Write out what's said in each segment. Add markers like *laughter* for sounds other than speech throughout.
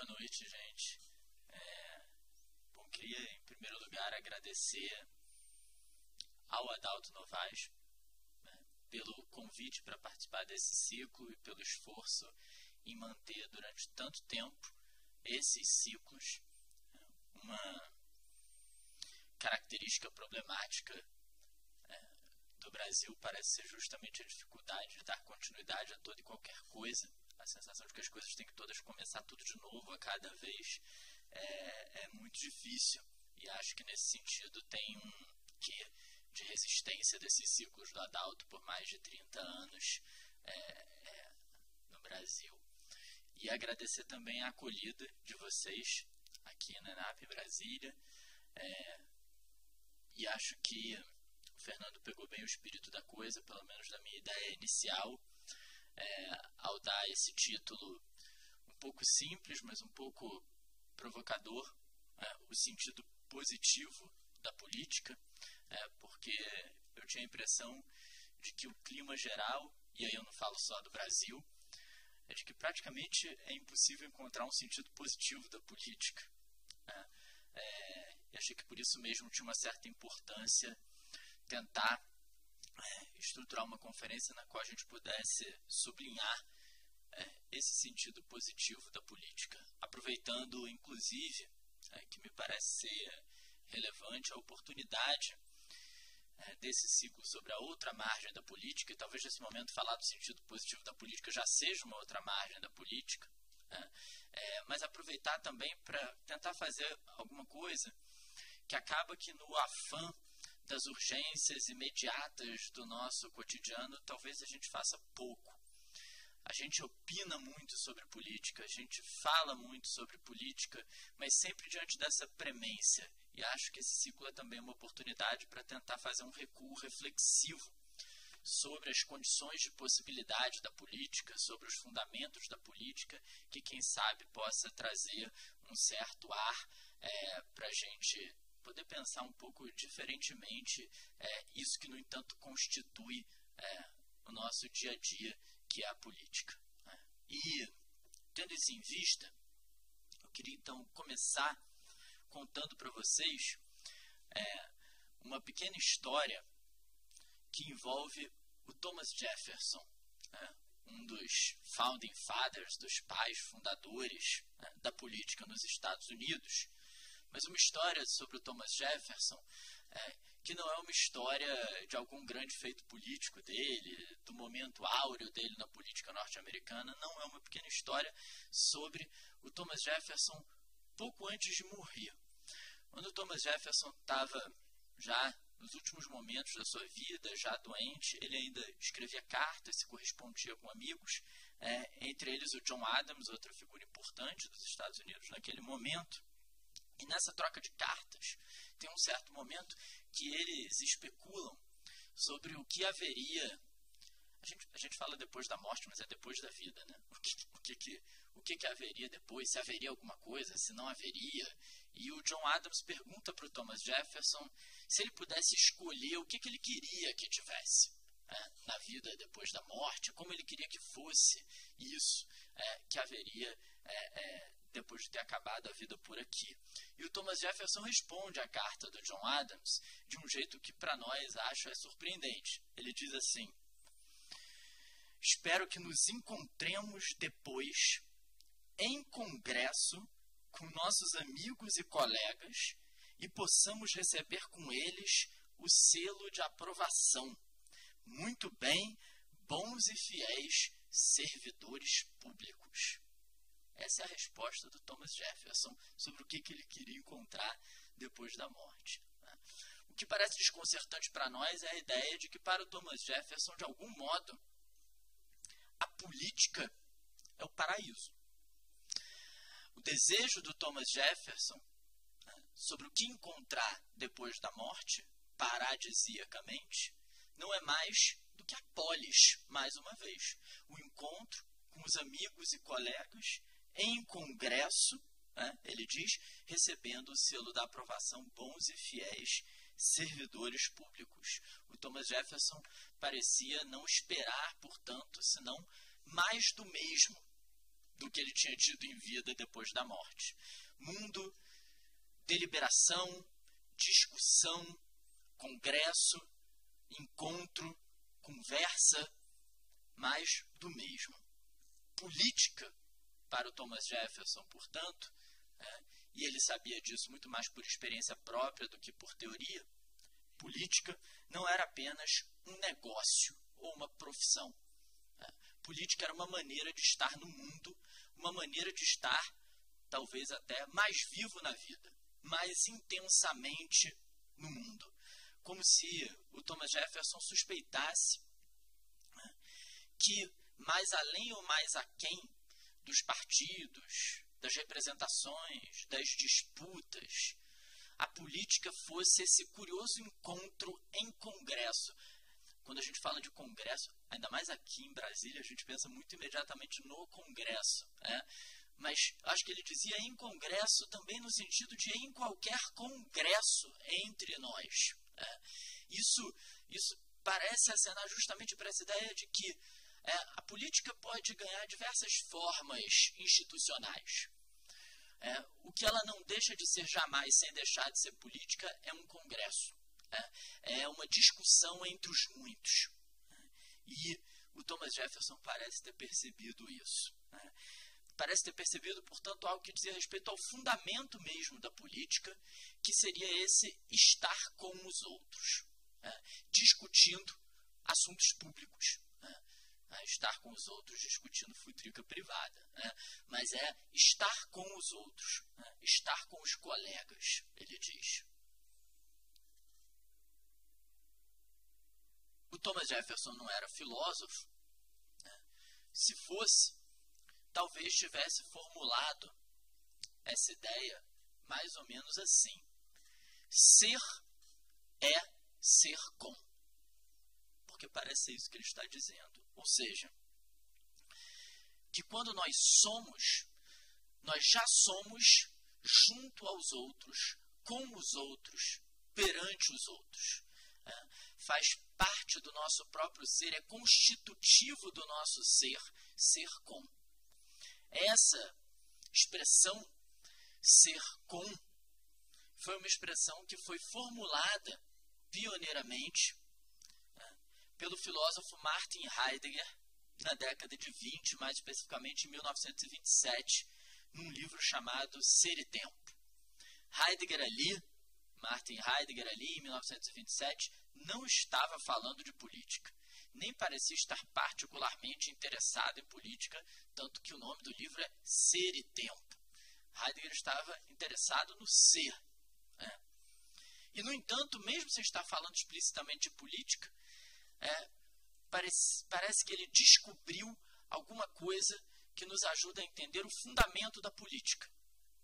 Boa noite, gente. É, bom, queria em primeiro lugar agradecer ao Adalto Novaes né, pelo convite para participar desse ciclo e pelo esforço em manter durante tanto tempo esses ciclos. Né, uma característica problemática é, do Brasil parece ser justamente a dificuldade de dar continuidade a toda e qualquer coisa sensação de que as coisas têm que todas começar tudo de novo a cada vez é, é muito difícil. E acho que nesse sentido tem um que de resistência desses ciclos do Adalto por mais de 30 anos é, é, no Brasil. E agradecer também a acolhida de vocês aqui na NAP Brasília. É, e acho que o Fernando pegou bem o espírito da coisa, pelo menos da minha ideia inicial é, ao dar esse título um pouco simples, mas um pouco provocador, é, o sentido positivo da política, é, porque eu tinha a impressão de que o clima geral, e aí eu não falo só do Brasil, é de que praticamente é impossível encontrar um sentido positivo da política. Né? É, achei que por isso mesmo tinha uma certa importância tentar é, estruturar uma conferência na qual a gente pudesse sublinhar é, esse sentido positivo da política, aproveitando, inclusive, é, que me parece ser relevante a oportunidade é, desse ciclo sobre a outra margem da política, e talvez nesse momento falar do sentido positivo da política já seja uma outra margem da política, né? é, mas aproveitar também para tentar fazer alguma coisa que acaba que no afã das urgências imediatas do nosso cotidiano, talvez a gente faça pouco. A gente opina muito sobre política, a gente fala muito sobre política, mas sempre diante dessa premência. E acho que esse ciclo é também uma oportunidade para tentar fazer um recuo reflexivo sobre as condições de possibilidade da política, sobre os fundamentos da política, que quem sabe possa trazer um certo ar é, para a gente poder pensar um pouco diferentemente é, isso que, no entanto, constitui é, o nosso dia a dia, que é a política. Né? E, tendo isso em vista, eu queria então começar contando para vocês é, uma pequena história que envolve o Thomas Jefferson, né? um dos founding fathers, dos pais fundadores né, da política nos Estados Unidos mas uma história sobre o Thomas Jefferson, é, que não é uma história de algum grande feito político dele, do momento áureo dele na política norte-americana, não é uma pequena história sobre o Thomas Jefferson pouco antes de morrer. Quando o Thomas Jefferson estava já nos últimos momentos da sua vida, já doente, ele ainda escrevia cartas, se correspondia com amigos, é, entre eles o John Adams, outra figura importante dos Estados Unidos naquele momento. E nessa troca de cartas, tem um certo momento que eles especulam sobre o que haveria. A gente, a gente fala depois da morte, mas é depois da vida, né? O que, o que, que, o que, que haveria depois? Se haveria alguma coisa, se não haveria. E o John Adams pergunta para o Thomas Jefferson se ele pudesse escolher o que, que ele queria que tivesse né? na vida depois da morte, como ele queria que fosse isso é, que haveria é, é, depois de ter acabado a vida por aqui. E o Thomas Jefferson responde à carta do John Adams de um jeito que para nós acho é surpreendente. Ele diz assim: Espero que nos encontremos depois em congresso com nossos amigos e colegas e possamos receber com eles o selo de aprovação. Muito bem, bons e fiéis servidores públicos. Essa é a resposta do Thomas Jefferson sobre o que, que ele queria encontrar depois da morte. Né? O que parece desconcertante para nós é a ideia de que, para o Thomas Jefferson, de algum modo, a política é o paraíso. O desejo do Thomas Jefferson né, sobre o que encontrar depois da morte, paradisiacamente, não é mais do que a polis, mais uma vez. O encontro com os amigos e colegas em congresso, né, ele diz, recebendo o selo da aprovação bons e fiéis servidores públicos. O Thomas do que ele tinha tido em vida depois da morte. Mundo, deliberação, discussão, congresso, encontro, conversa, mais do mesmo. Política, para o Thomas Jefferson, portanto, é, e ele sabia disso muito mais por experiência própria do que por teoria, política não era apenas um negócio ou uma profissão. É, política era uma maneira de estar no mundo, uma maneira de estar, talvez até, mais vivo na vida, mais intensamente no mundo. Como se o Thomas Jefferson suspeitasse né, que, mais além ou mais aquém dos partidos, das representações, das disputas, a política fosse esse curioso encontro em congresso. Quando a gente fala de congresso, ainda mais aqui em Brasília, a gente pensa muito imediatamente no congresso. Né? Mas acho que ele dizia em congresso também no sentido de em qualquer congresso entre nós. Né? Isso, isso parece acenar justamente para essa ideia de que é, a política pode ganhar diversas formas institucionais. É, o que ela não deixa de ser jamais, sem deixar de ser política, é um congresso. É, é uma discussão entre os muitos. E o Thomas Jefferson parece ter percebido isso. Né? Parece ter percebido, portanto, algo que dizia respeito ao fundamento mesmo da política, que seria esse estar com os outros, né? discutindo assuntos públicos estar com os outros discutindo futrica privada, né, mas é estar com os outros, né, estar com os colegas, ele diz. O Thomas Jefferson não era filósofo. Né, se fosse, talvez tivesse formulado essa ideia mais ou menos assim: ser é ser com. Porque parece isso que ele está dizendo. Ou seja, que quando nós somos, nós já somos junto aos outros, com os outros, perante os outros. É, faz parte do nosso próprio ser, é constitutivo do nosso ser, ser com. Essa expressão, ser com, foi uma expressão que foi formulada pioneiramente pelo filósofo Martin Heidegger na década de 20, mais especificamente em 1927, num livro chamado Ser e Tempo. Heidegger ali, Martin Heidegger ali, em 1927, não estava falando de política, nem parecia estar particularmente interessado em política, tanto que o nome do livro é Ser e Tempo. Heidegger estava interessado no ser. Né? E, no entanto, mesmo sem estar falando explicitamente de política, é, parece, parece que ele descobriu alguma coisa que nos ajuda a entender o fundamento da política.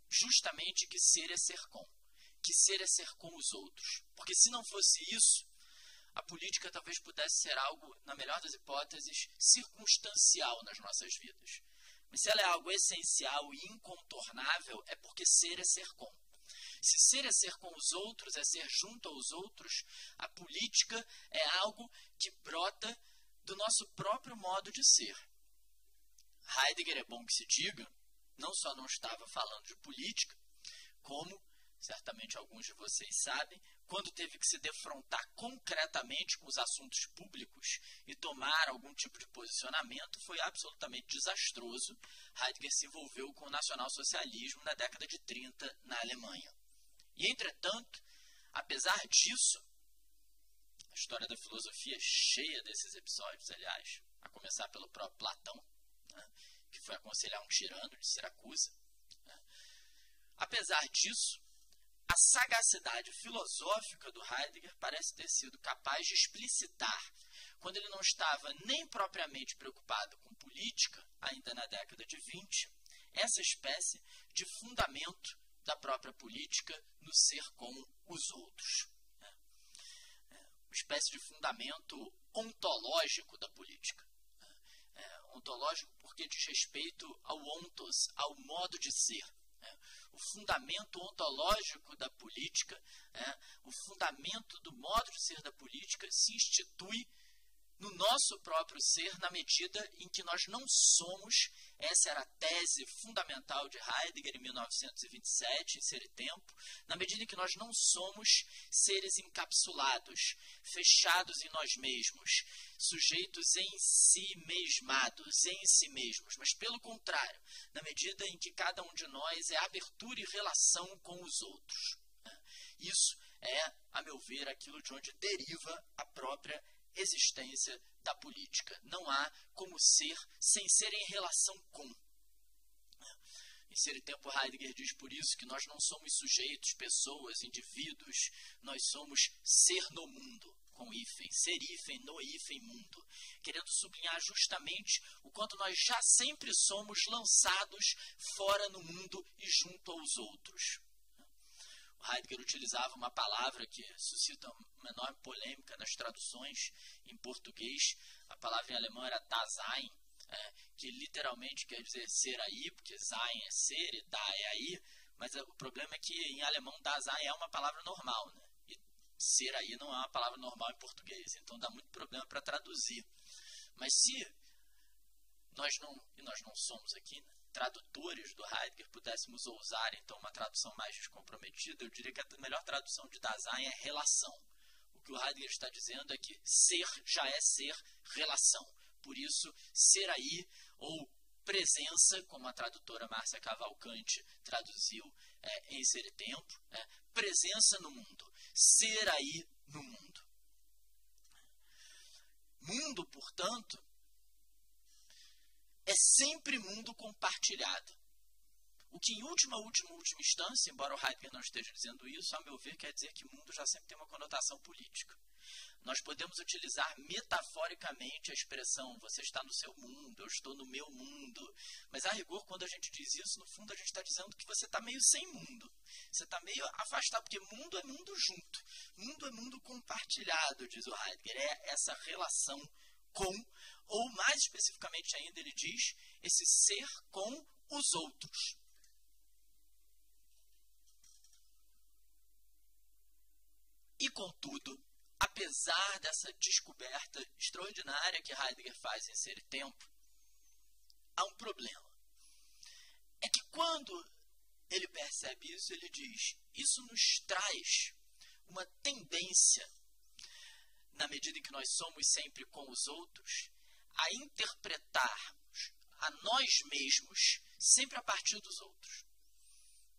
Justamente que ser é ser com. Que ser é ser com os outros. Porque se não fosse isso, a política talvez pudesse ser algo, na melhor das hipóteses, circunstancial nas nossas vidas. Mas se ela é algo essencial e incontornável, é porque ser é ser com. Se ser é ser com os outros, é ser junto aos outros, a política é algo que brota do nosso próprio modo de ser. Heidegger, é bom que se diga, não só não estava falando de política, como, certamente alguns de vocês sabem, quando teve que se defrontar concretamente com os assuntos públicos e tomar algum tipo de posicionamento, foi absolutamente desastroso. Heidegger se envolveu com o nacionalsocialismo na década de 30 na Alemanha. E, entretanto, apesar disso, história da filosofia cheia desses episódios, aliás, a começar pelo próprio Platão, né, que foi aconselhar um tirano de Siracusa. Né. Apesar disso, a sagacidade filosófica do Heidegger parece ter sido capaz de explicitar, quando ele não estava nem propriamente preocupado com política, ainda na década de 20, essa espécie de fundamento da própria política no ser com os outros. É espécie de fundamento ontológico da política. Né? É, ontológico porque diz respeito ao ontos, ao modo de ser. Né? O fundamento ontológico da política, é, o fundamento do modo de ser da política se institui no nosso próprio ser na medida em que nós não somos, essa era a tese fundamental de Heidegger em 1927, em Ser e Tempo, na medida em que nós não somos seres encapsulados, fechados em nós mesmos, sujeitos em si mesmados, em si mesmos, mas pelo contrário, na medida em que cada um de nós é abertura e relação com os outros. Né? Isso é, a meu ver, aquilo de onde deriva a própria existência da política. Não há como ser sem ser em relação com. Em Ser Tempo, Heidegger diz por isso que nós não somos sujeitos, pessoas, indivíduos, nós somos ser no mundo, com hífen, ser hífen, no hífen, mundo, querendo sublinhar justamente o quanto nós já sempre somos lançados fora no mundo e junto aos outros. Heidegger utilizava uma palavra que suscita uma enorme polêmica nas traduções em português. A palavra em alemão era Dasein, é, que literalmente quer dizer ser aí, porque Sein é ser e Da é aí. Mas o problema é que em alemão Dasein é uma palavra normal, né? E ser aí não é uma palavra normal em português, então dá muito problema para traduzir. Mas se nós não, e nós não somos aqui, né? Tradutores do Heidegger pudéssemos ousar então uma tradução mais descomprometida, eu diria que a melhor tradução de Dasein é relação. O que o Heidegger está dizendo é que ser já é ser relação. Por isso, ser aí ou presença, como a tradutora Márcia Cavalcante traduziu é, em Ser e Tempo, é, presença no mundo, ser aí no mundo. Mundo, portanto, é sempre mundo compartilhado. O que, em última, última, última instância, embora o Heidegger não esteja dizendo isso, a meu ver, quer dizer que mundo já sempre tem uma conotação política. Nós podemos utilizar metaforicamente a expressão você está no seu mundo, eu estou no meu mundo. Mas, a rigor, quando a gente diz isso, no fundo a gente está dizendo que você está meio sem mundo. Você está meio afastado, porque mundo é mundo junto. Mundo é mundo compartilhado, diz o Heidegger. É essa relação com ou mais especificamente ainda, ele diz esse ser com os outros. E contudo, apesar dessa descoberta extraordinária que Heidegger faz em Ser e Tempo, há um problema. É que quando ele percebe isso, ele diz: isso nos traz uma tendência, na medida em que nós somos sempre com os outros, a interpretarmos a nós mesmos sempre a partir dos outros.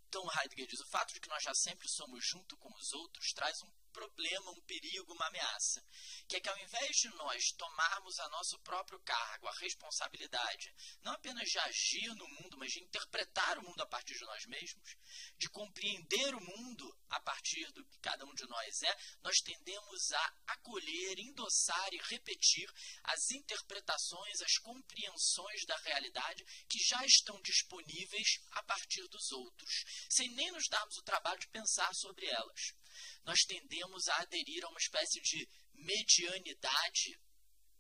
Então Heidegger diz: o fato de que nós já sempre somos junto com os outros traz um problema, um perigo, uma ameaça. Que é que ao invés de nós tomarmos a nosso próprio cargo, a responsabilidade, não apenas de agir no mundo, mas de interpretar o mundo a partir de nós mesmos, de compreender o mundo a partir do que cada um de nós é, nós tendemos a acolher, endossar e repetir as interpretações, as compreensões da realidade que já estão disponíveis a partir dos outros, sem nem nos darmos o trabalho de pensar sobre elas nós tendemos a aderir a uma espécie de medianidade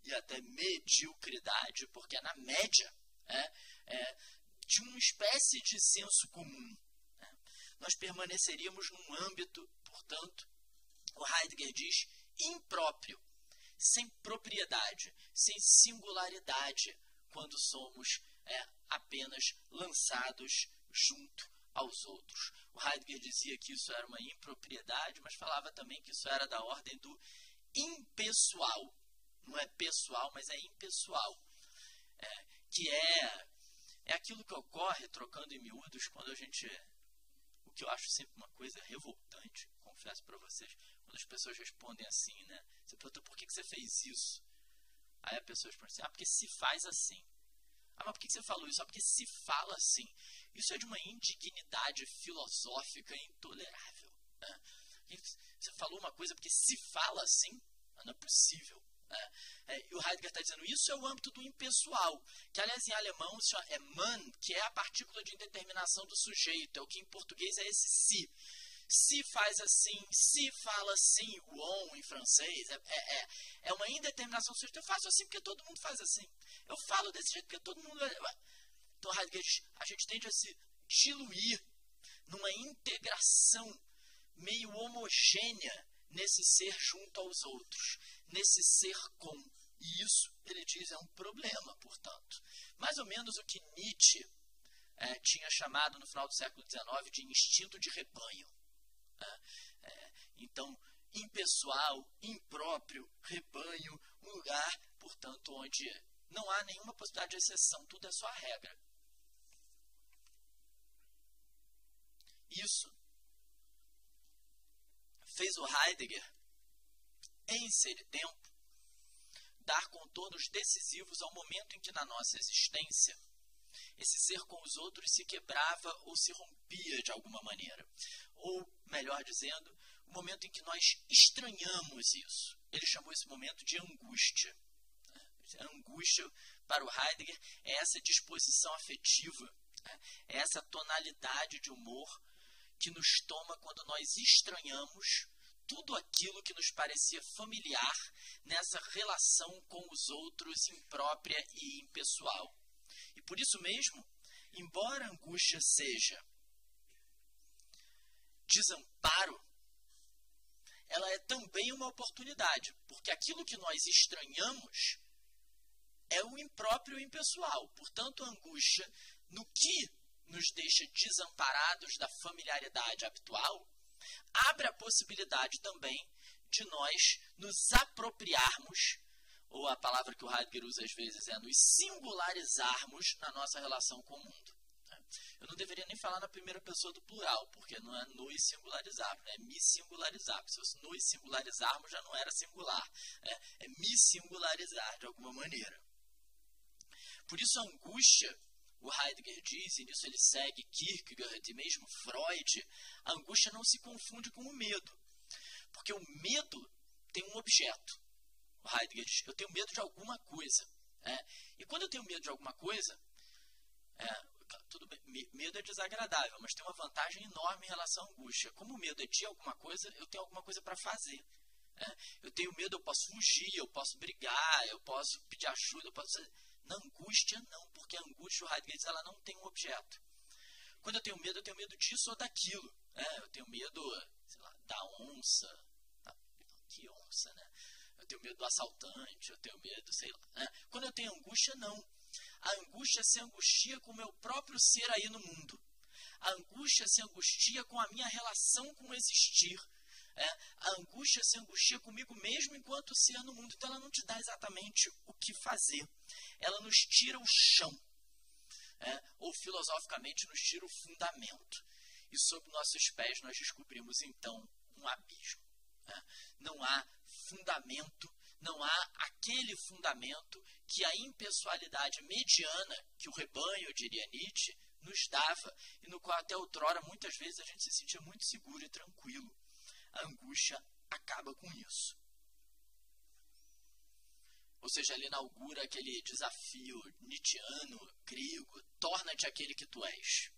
e até mediocridade, porque é na média é, é, de uma espécie de senso comum. Né? Nós permaneceríamos num âmbito, portanto, o Heidegger diz, impróprio, sem propriedade, sem singularidade, quando somos é, apenas lançados junto aos outros. Heidegger dizia que isso era uma impropriedade, mas falava também que isso era da ordem do impessoal. Não é pessoal, mas é impessoal. É, que é, é aquilo que ocorre, trocando em miúdos, quando a gente. O que eu acho sempre uma coisa revoltante, confesso para vocês, quando as pessoas respondem assim, né? Você pergunta por que, que você fez isso? Aí a pessoa responde assim: ah, porque se faz assim. Ah, mas por que você falou isso? Ah, porque se fala assim. Isso é de uma indignidade filosófica intolerável. Né? Você falou uma coisa porque se fala assim, não é possível. Né? É, e o Heidegger está dizendo isso é o âmbito do impessoal, que aliás em alemão é man, que é a partícula de indeterminação do sujeito, é o que em português é esse si. Se faz assim, se fala assim, o on em francês, é, é, é, é uma indeterminação do sujeito. Eu faço assim porque todo mundo faz assim. Eu falo desse jeito porque todo mundo. Então, Heidegger, a gente tende a se diluir numa integração meio homogênea nesse ser junto aos outros, nesse ser com E isso, ele diz, é um problema, portanto. Mais ou menos o que Nietzsche é, tinha chamado no final do século XIX de instinto de rebanho. É, é, então, impessoal, impróprio, rebanho, um lugar, portanto, onde não há nenhuma possibilidade de exceção, tudo é só a regra. Isso fez o Heidegger, em ser tempo, dar contornos decisivos ao momento em que na nossa existência esse ser com os outros se quebrava ou se rompia de alguma maneira. Ou, melhor dizendo, o momento em que nós estranhamos isso. Ele chamou esse momento de angústia. A angústia, para o Heidegger, é essa disposição afetiva, é essa tonalidade de humor que nos toma quando nós estranhamos tudo aquilo que nos parecia familiar nessa relação com os outros imprópria e impessoal. E por isso mesmo, embora a angústia seja desamparo, ela é também uma oportunidade, porque aquilo que nós estranhamos é o impróprio e impessoal. Portanto, a angústia, no que nos deixa desamparados da familiaridade habitual, abre a possibilidade também de nós nos apropriarmos, ou a palavra que o Heidegger usa às vezes é nos singularizarmos na nossa relação com o mundo. Né? Eu não deveria nem falar na primeira pessoa do plural, porque não é nos singularizarmos, é me singularizar. Se fosse nos singularizarmos, já não era singular. É, é me singularizar de alguma maneira. Por isso, a angústia o Heidegger diz, e nisso ele segue Kierkegaard e mesmo Freud, a angústia não se confunde com o medo. Porque o medo tem um objeto. O Heidegger diz, eu tenho medo de alguma coisa. É? E quando eu tenho medo de alguma coisa, é, tudo bem, medo é desagradável, mas tem uma vantagem enorme em relação à angústia. Como o medo é de alguma coisa, eu tenho alguma coisa para fazer. É? Eu tenho medo, eu posso fugir, eu posso brigar, eu posso pedir ajuda, eu posso na angústia, não, porque a angústia, o Heidegger diz, ela não tem um objeto. Quando eu tenho medo, eu tenho medo disso ou daquilo. É, eu tenho medo, sei lá, da onça. Da, que onça, né? Eu tenho medo do assaltante, eu tenho medo, sei lá. Né? Quando eu tenho angústia, não. A angústia se angustia com o meu próprio ser aí no mundo. A angústia se angustia com a minha relação com o existir. É, a angústia se angustia comigo mesmo enquanto ser no mundo. Então ela não te dá exatamente o que fazer ela nos tira o chão, é, ou filosoficamente nos tira o fundamento. E sob nossos pés nós descobrimos então um abismo. É. Não há fundamento, não há aquele fundamento que a impessoalidade mediana, que o rebanho, diria Nietzsche, nos dava e no qual até outrora muitas vezes a gente se sentia muito seguro e tranquilo. Angústia acaba com isso. Ou seja, ele inaugura aquele desafio nietzscheano, grego, torna-te aquele que tu és.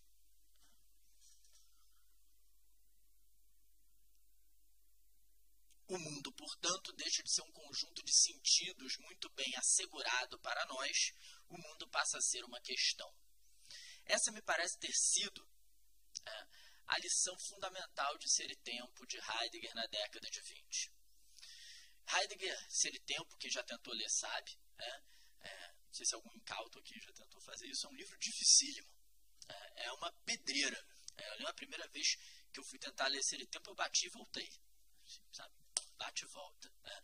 O mundo, portanto, deixa de ser um conjunto de sentidos muito bem assegurado para nós, o mundo passa a ser uma questão. Essa me parece ter sido é, a lição fundamental de Ser e Tempo de Heidegger na década de 20. Heidegger, se ele tem, porque já tentou ler, sabe. É, é, não sei se algum incauto aqui já tentou fazer isso. É um livro dificílimo. É, é uma pedreira. É, eu a primeira vez que eu fui tentar ler esse tempo, eu bati e voltei. Sabe? Bate e volta. Né?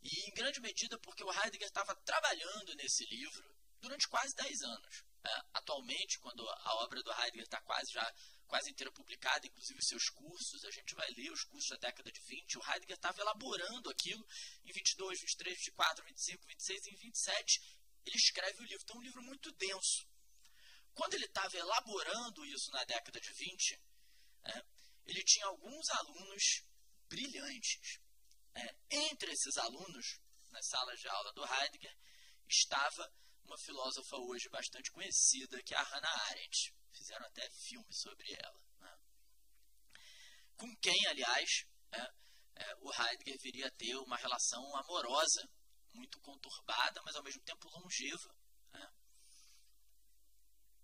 E em grande medida porque o Heidegger estava trabalhando nesse livro durante quase 10 anos. É, atualmente, quando a obra do Heidegger está quase já quase inteira publicada, inclusive seus cursos, a gente vai ler os cursos da década de 20. O Heidegger estava elaborando aquilo em 22, 23, 24, 25, 26 e em 27 ele escreve o livro. Então, é um livro muito denso. Quando ele estava elaborando isso na década de 20, é, ele tinha alguns alunos brilhantes. É, entre esses alunos, nas salas de aula do Heidegger, estava uma filósofa hoje bastante conhecida, que é a Hannah Arendt. Fizeram até filme sobre ela. Né? Com quem, aliás, é, é, o Heidegger viria a ter uma relação amorosa, muito conturbada, mas ao mesmo tempo longeva.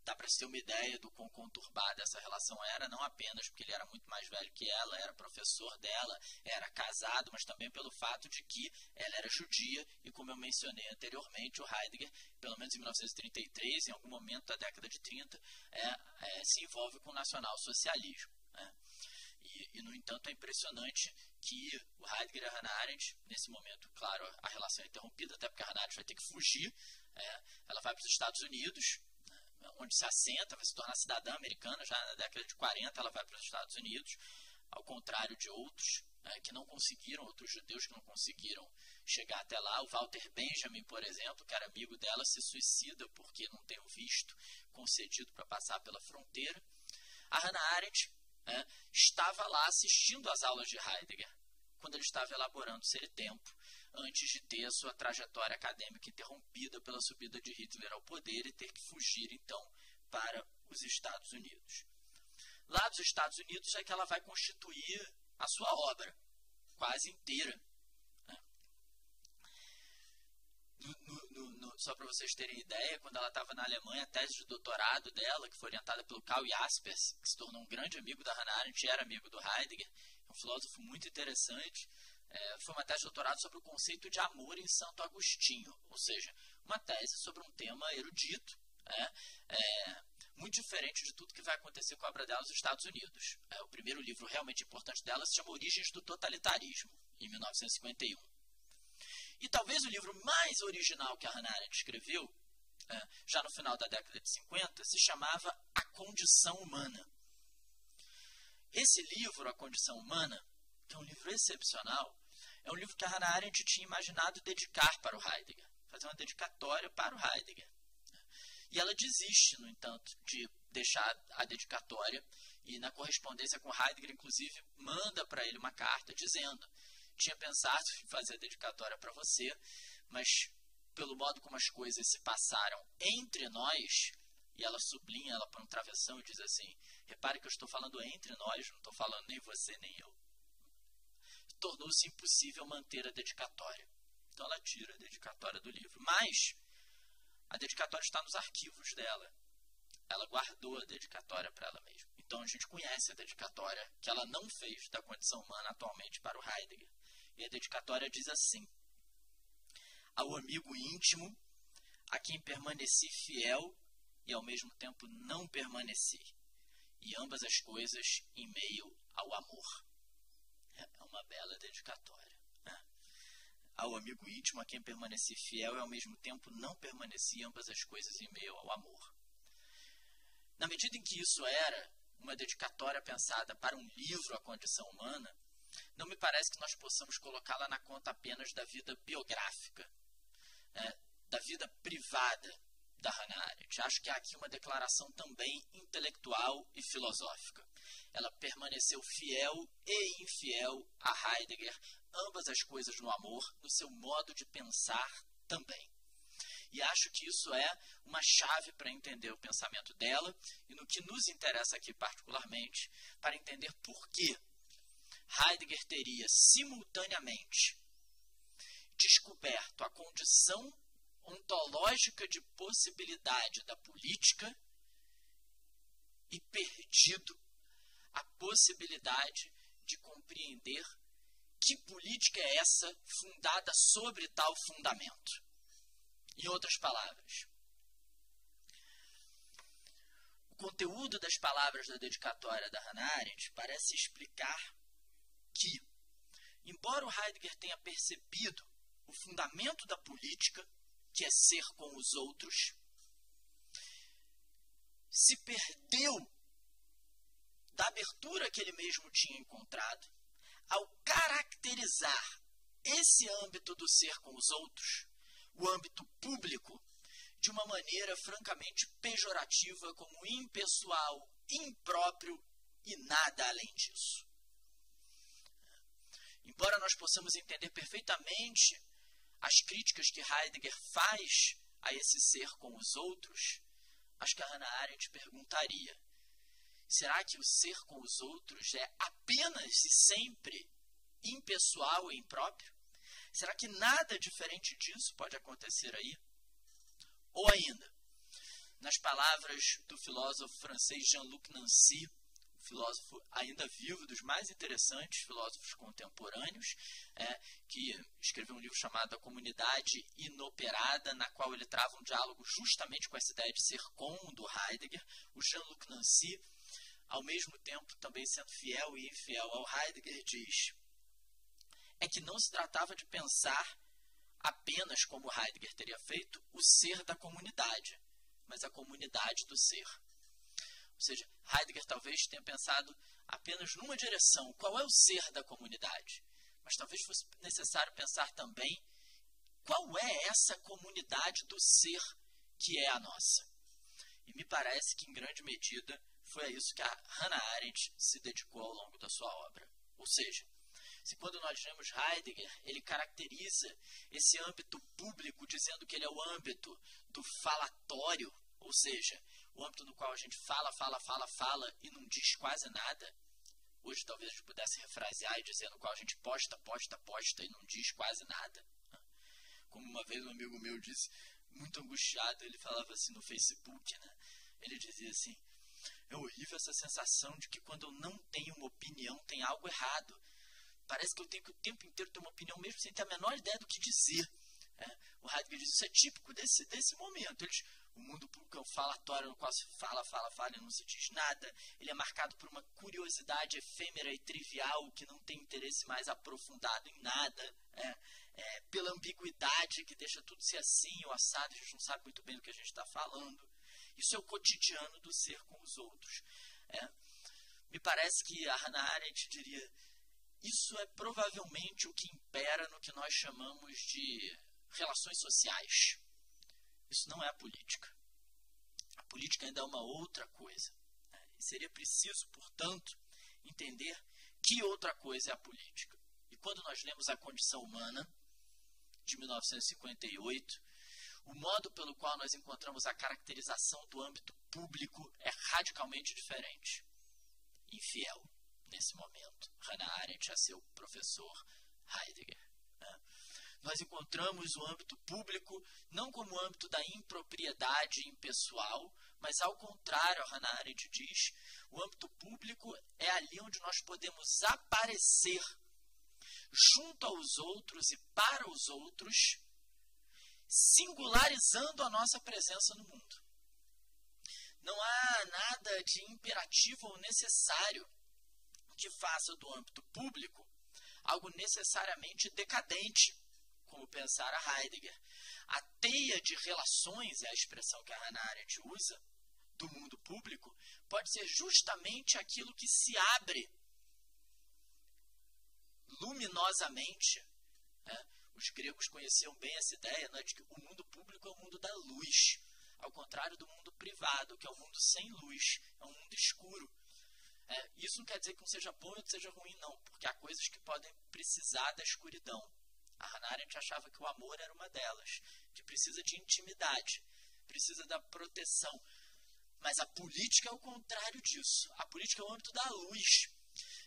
Dá para se ter uma ideia do quão conturbada essa relação era, não apenas porque ele era muito mais velho que ela, era professor dela, era casado, mas também pelo fato de que ela era judia e, como eu mencionei anteriormente, o Heidegger, pelo menos em 1933, em algum momento da década de 30, é, é, se envolve com o nacional-socialismo. Né? E, e, no entanto, é impressionante que o Heidegger e a Hannah Arendt, nesse momento, claro, a relação é interrompida, até porque a Hannah Arendt vai ter que fugir, é, ela vai para os Estados Unidos, onde se assenta, vai se tornar cidadã americana, já na década de 40 ela vai para os Estados Unidos, ao contrário de outros né, que não conseguiram, outros judeus que não conseguiram chegar até lá. O Walter Benjamin, por exemplo, que era amigo dela, se suicida porque não tem o visto concedido para passar pela fronteira. A Hannah Arendt né, estava lá assistindo às aulas de Heidegger, quando ele estava elaborando seu tempo antes de ter sua trajetória acadêmica interrompida pela subida de Hitler ao poder e ter que fugir, então, para os Estados Unidos. Lá dos Estados Unidos é que ela vai constituir a sua obra, quase inteira. Né? No, no, no, só para vocês terem ideia, quando ela estava na Alemanha, a tese de doutorado dela, que foi orientada pelo Karl Jaspers, que se tornou um grande amigo da Hannah Arendt, era amigo do Heidegger, um filósofo muito interessante, é, foi uma tese de doutorado sobre o conceito de amor em Santo Agostinho, ou seja, uma tese sobre um tema erudito, é, é, muito diferente de tudo que vai acontecer com a obra dela nos Estados Unidos. É, o primeiro livro realmente importante dela se chama Origens do Totalitarismo, em 1951. E talvez o livro mais original que a Hannah Arendt escreveu, é, já no final da década de 50, se chamava A Condição Humana. Esse livro, A Condição Humana, que é um livro excepcional, é um livro que a Hannah Arendt tinha imaginado dedicar para o Heidegger, fazer uma dedicatória para o Heidegger. E ela desiste, no entanto, de deixar a dedicatória e na correspondência com Heidegger, inclusive, manda para ele uma carta dizendo: tinha pensado em fazer a dedicatória para você, mas pelo modo como as coisas se passaram entre nós, e ela sublinha, ela põe um travessão e diz assim: repare que eu estou falando entre nós, não estou falando nem você nem eu tornou-se impossível manter a dedicatória. Então ela tira a dedicatória do livro. Mas a dedicatória está nos arquivos dela. Ela guardou a dedicatória para ela mesma. Então a gente conhece a dedicatória que ela não fez da condição humana atualmente para o Heidegger. E a dedicatória diz assim: Ao amigo íntimo, a quem permaneci fiel e ao mesmo tempo não permaneci, e ambas as coisas em meio ao amor. Uma bela dedicatória. Né? Ao amigo íntimo a quem permaneci fiel e ao mesmo tempo não permaneci ambas as coisas em meio ao amor. Na medida em que isso era uma dedicatória pensada para um livro A Condição Humana, não me parece que nós possamos colocá-la na conta apenas da vida biográfica, né? da vida privada da Hannah Arendt. Acho que há aqui uma declaração também intelectual e filosófica. Ela permaneceu fiel e infiel a Heidegger, ambas as coisas no amor, no seu modo de pensar também. E acho que isso é uma chave para entender o pensamento dela e no que nos interessa aqui particularmente, para entender por que Heidegger teria simultaneamente descoberto a condição ontológica de possibilidade da política e perdido a possibilidade de compreender que política é essa fundada sobre tal fundamento. Em outras palavras, o conteúdo das palavras da dedicatória da Hannah Arendt parece explicar que, embora o Heidegger tenha percebido o fundamento da política, que é ser com os outros, se perdeu da abertura que ele mesmo tinha encontrado, ao caracterizar esse âmbito do ser com os outros, o âmbito público, de uma maneira francamente pejorativa, como impessoal, impróprio e nada além disso. Embora nós possamos entender perfeitamente as críticas que Heidegger faz a esse ser com os outros, acho que a Hannah Arendt perguntaria: Será que o ser com os outros é apenas e sempre impessoal e impróprio? Será que nada diferente disso pode acontecer aí? Ou ainda, Nas palavras do filósofo francês Jean-Luc Nancy, filósofo ainda vivo, dos mais interessantes filósofos contemporâneos, é, que escreveu um livro chamado A Comunidade Inoperada, na qual ele trava um diálogo justamente com essa ideia de ser com do Heidegger. O Jean-Luc Nancy, ao mesmo tempo também sendo fiel e infiel ao Heidegger, diz é que não se tratava de pensar apenas como Heidegger teria feito o ser da comunidade, mas a comunidade do ser. Ou seja, Heidegger talvez tenha pensado apenas numa direção, qual é o ser da comunidade. Mas talvez fosse necessário pensar também qual é essa comunidade do ser que é a nossa. E me parece que, em grande medida, foi a isso que a Hannah Arendt se dedicou ao longo da sua obra. Ou seja, se quando nós lemos Heidegger, ele caracteriza esse âmbito público dizendo que ele é o âmbito do falatório, ou seja, o âmbito no qual a gente fala, fala, fala, fala e não diz quase nada. Hoje talvez a gente pudesse refrasear e dizer no qual a gente posta, posta, posta e não diz quase nada. Como uma vez um amigo meu disse, muito angustiado, ele falava assim no Facebook, né? Ele dizia assim: é horrível essa sensação de que quando eu não tenho uma opinião tem algo errado. Parece que eu tenho que o tempo inteiro ter uma opinião mesmo sem ter a menor ideia do que dizer. É, o Heidegger diz isso é típico desse, desse momento. O mundo público é falatório no qual se fala, fala, fala e não se diz nada. Ele é marcado por uma curiosidade efêmera e trivial que não tem interesse mais aprofundado em nada. É, é, pela ambiguidade que deixa tudo ser assim ou assado, a gente não sabe muito bem do que a gente está falando. Isso é o cotidiano do ser com os outros. É, me parece que a Hannah Arendt diria isso é provavelmente o que impera no que nós chamamos de relações sociais. Isso não é a política. A política ainda é uma outra coisa. Né? Seria preciso, portanto, entender que outra coisa é a política. E quando nós lemos A Condição Humana, de 1958, o modo pelo qual nós encontramos a caracterização do âmbito público é radicalmente diferente. Infiel nesse momento. Hannah Arendt é seu professor Heidegger. Né? Nós encontramos o âmbito público não como âmbito da impropriedade impessoal, mas ao contrário, a Hannah Arendt diz, o âmbito público é ali onde nós podemos aparecer junto aos outros e para os outros, singularizando a nossa presença no mundo. Não há nada de imperativo ou necessário que faça do âmbito público algo necessariamente decadente, como pensara Heidegger. A teia de relações, é a expressão que a Hannah Arendt usa, do mundo público, pode ser justamente aquilo que se abre luminosamente. Né? Os gregos conheciam bem essa ideia né, de que o mundo público é o mundo da luz, ao contrário do mundo privado, que é o mundo sem luz, é um mundo escuro. É, isso não quer dizer que um seja bom e outro seja ruim, não, porque há coisas que podem precisar da escuridão. A Hannah Arendt achava que o amor era uma delas, que precisa de intimidade, precisa da proteção. Mas a política é o contrário disso. A política é o âmbito da luz,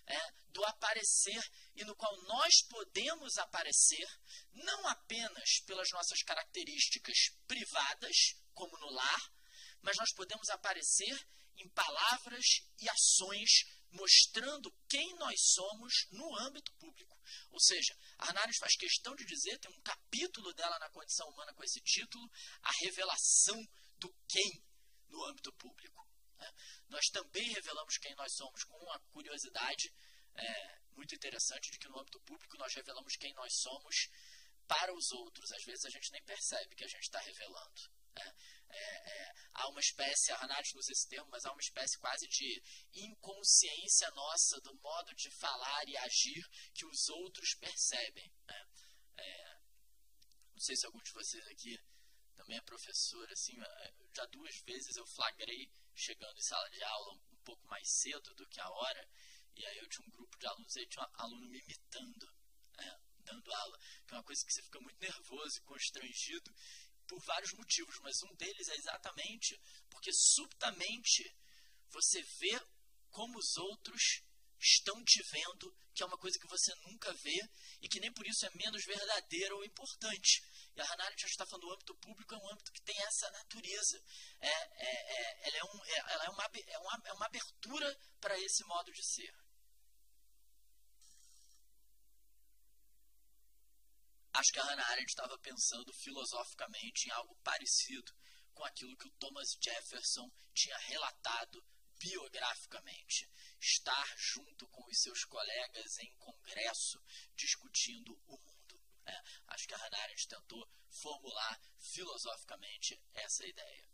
é, do aparecer, e no qual nós podemos aparecer não apenas pelas nossas características privadas, como no lar, mas nós podemos aparecer em palavras e ações, mostrando quem nós somos no âmbito público. Ou seja, Arnares faz questão de dizer, tem um capítulo dela na condição humana com esse título, a revelação do quem no âmbito público. *laughs* Nós também revelamos quem nós somos com uma curiosidade é, muito interessante de que no âmbito público nós revelamos quem nós somos para os outros. Às vezes a gente nem percebe que a gente está revelando. Né? É, é, há uma espécie, a Hannah usa esse termo, mas há uma espécie quase de inconsciência nossa do modo de falar e agir que os outros percebem. Né? É, não sei se algum de vocês aqui também é professor, assim, é, já duas vezes eu flagrei chegando em sala de aula um pouco mais cedo do que a hora, e aí eu tinha um grupo de alunos e tinha um aluno me imitando, né, dando aula, que é uma coisa que você fica muito nervoso e constrangido, por vários motivos, mas um deles é exatamente porque subitamente você vê como os outros estão te vendo, que é uma coisa que você nunca vê e que nem por isso é menos verdadeira ou importante. E a Hannah já está falando do âmbito público, é um âmbito que tem essa natureza. É, é, é, ela é, um, é, ela é, uma, é, uma, é uma abertura para esse modo de ser. Acho que a Hannah Arendt estava pensando filosoficamente em algo parecido com aquilo que o Thomas Jefferson tinha relatado biograficamente. Estar junto com os seus colegas em congresso discutindo o mundo. É, acho que a Hannah Arendt tentou formular filosoficamente essa ideia.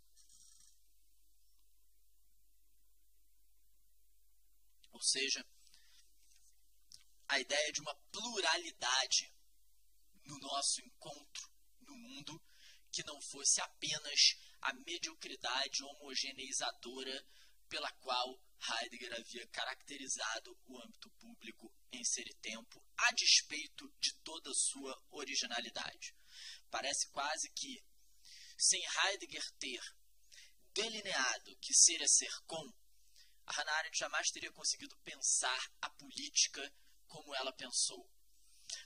Ou seja, a ideia de uma pluralidade no nosso encontro no mundo que não fosse apenas a mediocridade homogeneizadora pela qual Heidegger havia caracterizado o âmbito público em ser e tempo, a despeito de toda sua originalidade. Parece quase que, sem Heidegger ter delineado que ser é ser com, a Hannah Arendt jamais teria conseguido pensar a política como ela pensou.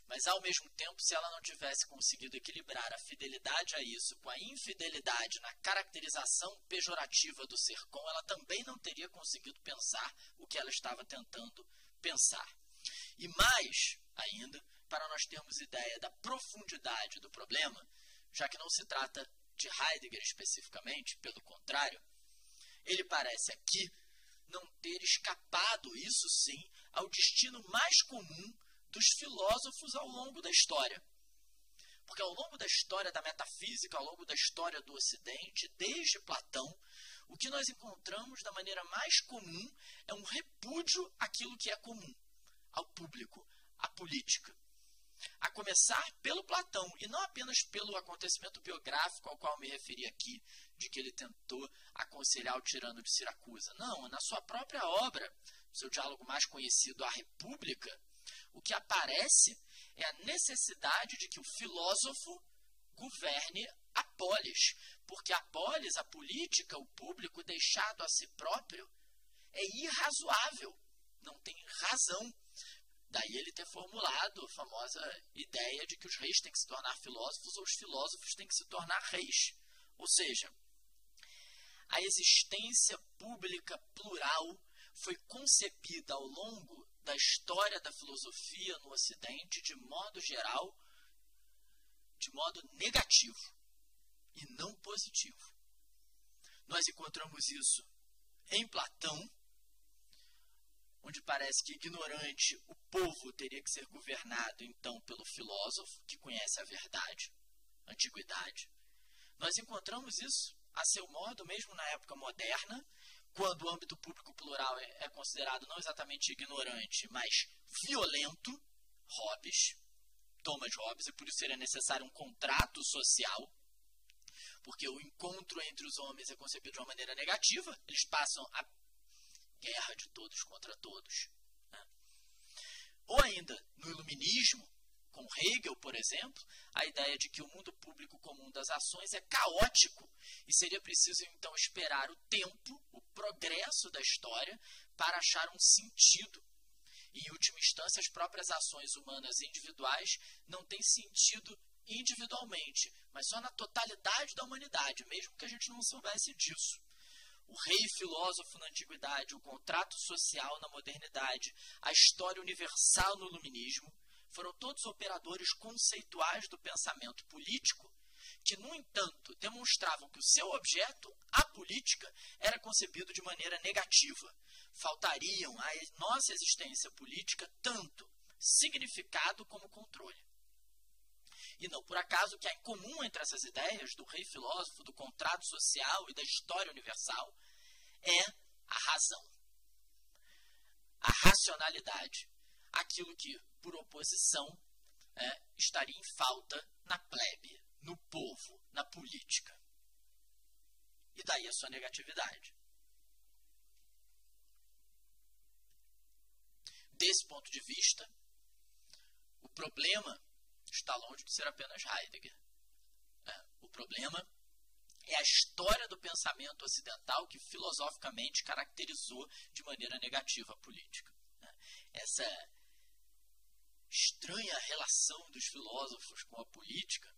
Mas, ao mesmo tempo, se ela não tivesse conseguido equilibrar a fidelidade a isso com a infidelidade na caracterização pejorativa do ser com, ela também não teria conseguido pensar o que ela estava tentando pensar. E mais ainda, para nós termos ideia da profundidade do problema, já que não se trata de Heidegger especificamente, pelo contrário, ele parece aqui não ter escapado, isso sim, ao destino mais comum dos filósofos ao longo da história. Porque ao longo da história da metafísica, ao longo da história do Ocidente, desde Platão, o que nós encontramos da maneira mais comum é um repúdio àquilo que é comum, ao público, à política. A começar pelo Platão, e não apenas pelo acontecimento biográfico ao qual me referi aqui, de que ele tentou aconselhar o tirano de Siracusa. Não, na sua própria obra, seu diálogo mais conhecido, A República, o que aparece é a necessidade de que o filósofo governe a polis, porque a polis, a política, o público deixado a si próprio é irrazoável, não tem razão. Daí ele ter formulado a famosa ideia de que os reis têm que se tornar filósofos ou os filósofos têm que se tornar reis. Ou seja, a existência pública plural foi concebida ao longo da história da filosofia no Ocidente, de modo geral, de modo negativo e não positivo. Nós encontramos isso em Platão, onde parece que ignorante o povo teria que ser governado então pelo filósofo que conhece a verdade, antiguidade. Nós encontramos isso a seu modo mesmo na época moderna, quando o âmbito público plural é, é considerado não exatamente ignorante, mas violento, Hobbes, Thomas Hobbes, e por isso seria necessário um contrato social, porque o encontro entre os homens é concebido de uma maneira negativa, eles passam a guerra de todos contra todos. Né? Ou ainda, no iluminismo, com Hegel, por exemplo, a ideia de que o mundo público comum das ações é caótico e seria preciso então esperar o tempo, o progresso da história para achar um sentido. E, em última instância, as próprias ações humanas individuais não têm sentido individualmente, mas só na totalidade da humanidade, mesmo que a gente não soubesse disso. O rei filósofo na antiguidade, o contrato social na modernidade, a história universal no iluminismo, foram todos operadores conceituais do pensamento político que, no entanto, demonstravam que o seu objeto, a política, era concebido de maneira negativa. Faltariam à nossa existência política tanto significado como controle. E não por acaso que em comum entre essas ideias do rei filósofo, do contrato social e da história universal é a razão, a racionalidade, aquilo que, por oposição, é, estaria em falta na plebe, no povo, na política. E daí a sua negatividade. Desse ponto de vista, o problema está longe de ser apenas Heidegger. É, o problema é a história do pensamento ocidental que filosoficamente caracterizou de maneira negativa a política. essa estranha relação dos filósofos com a política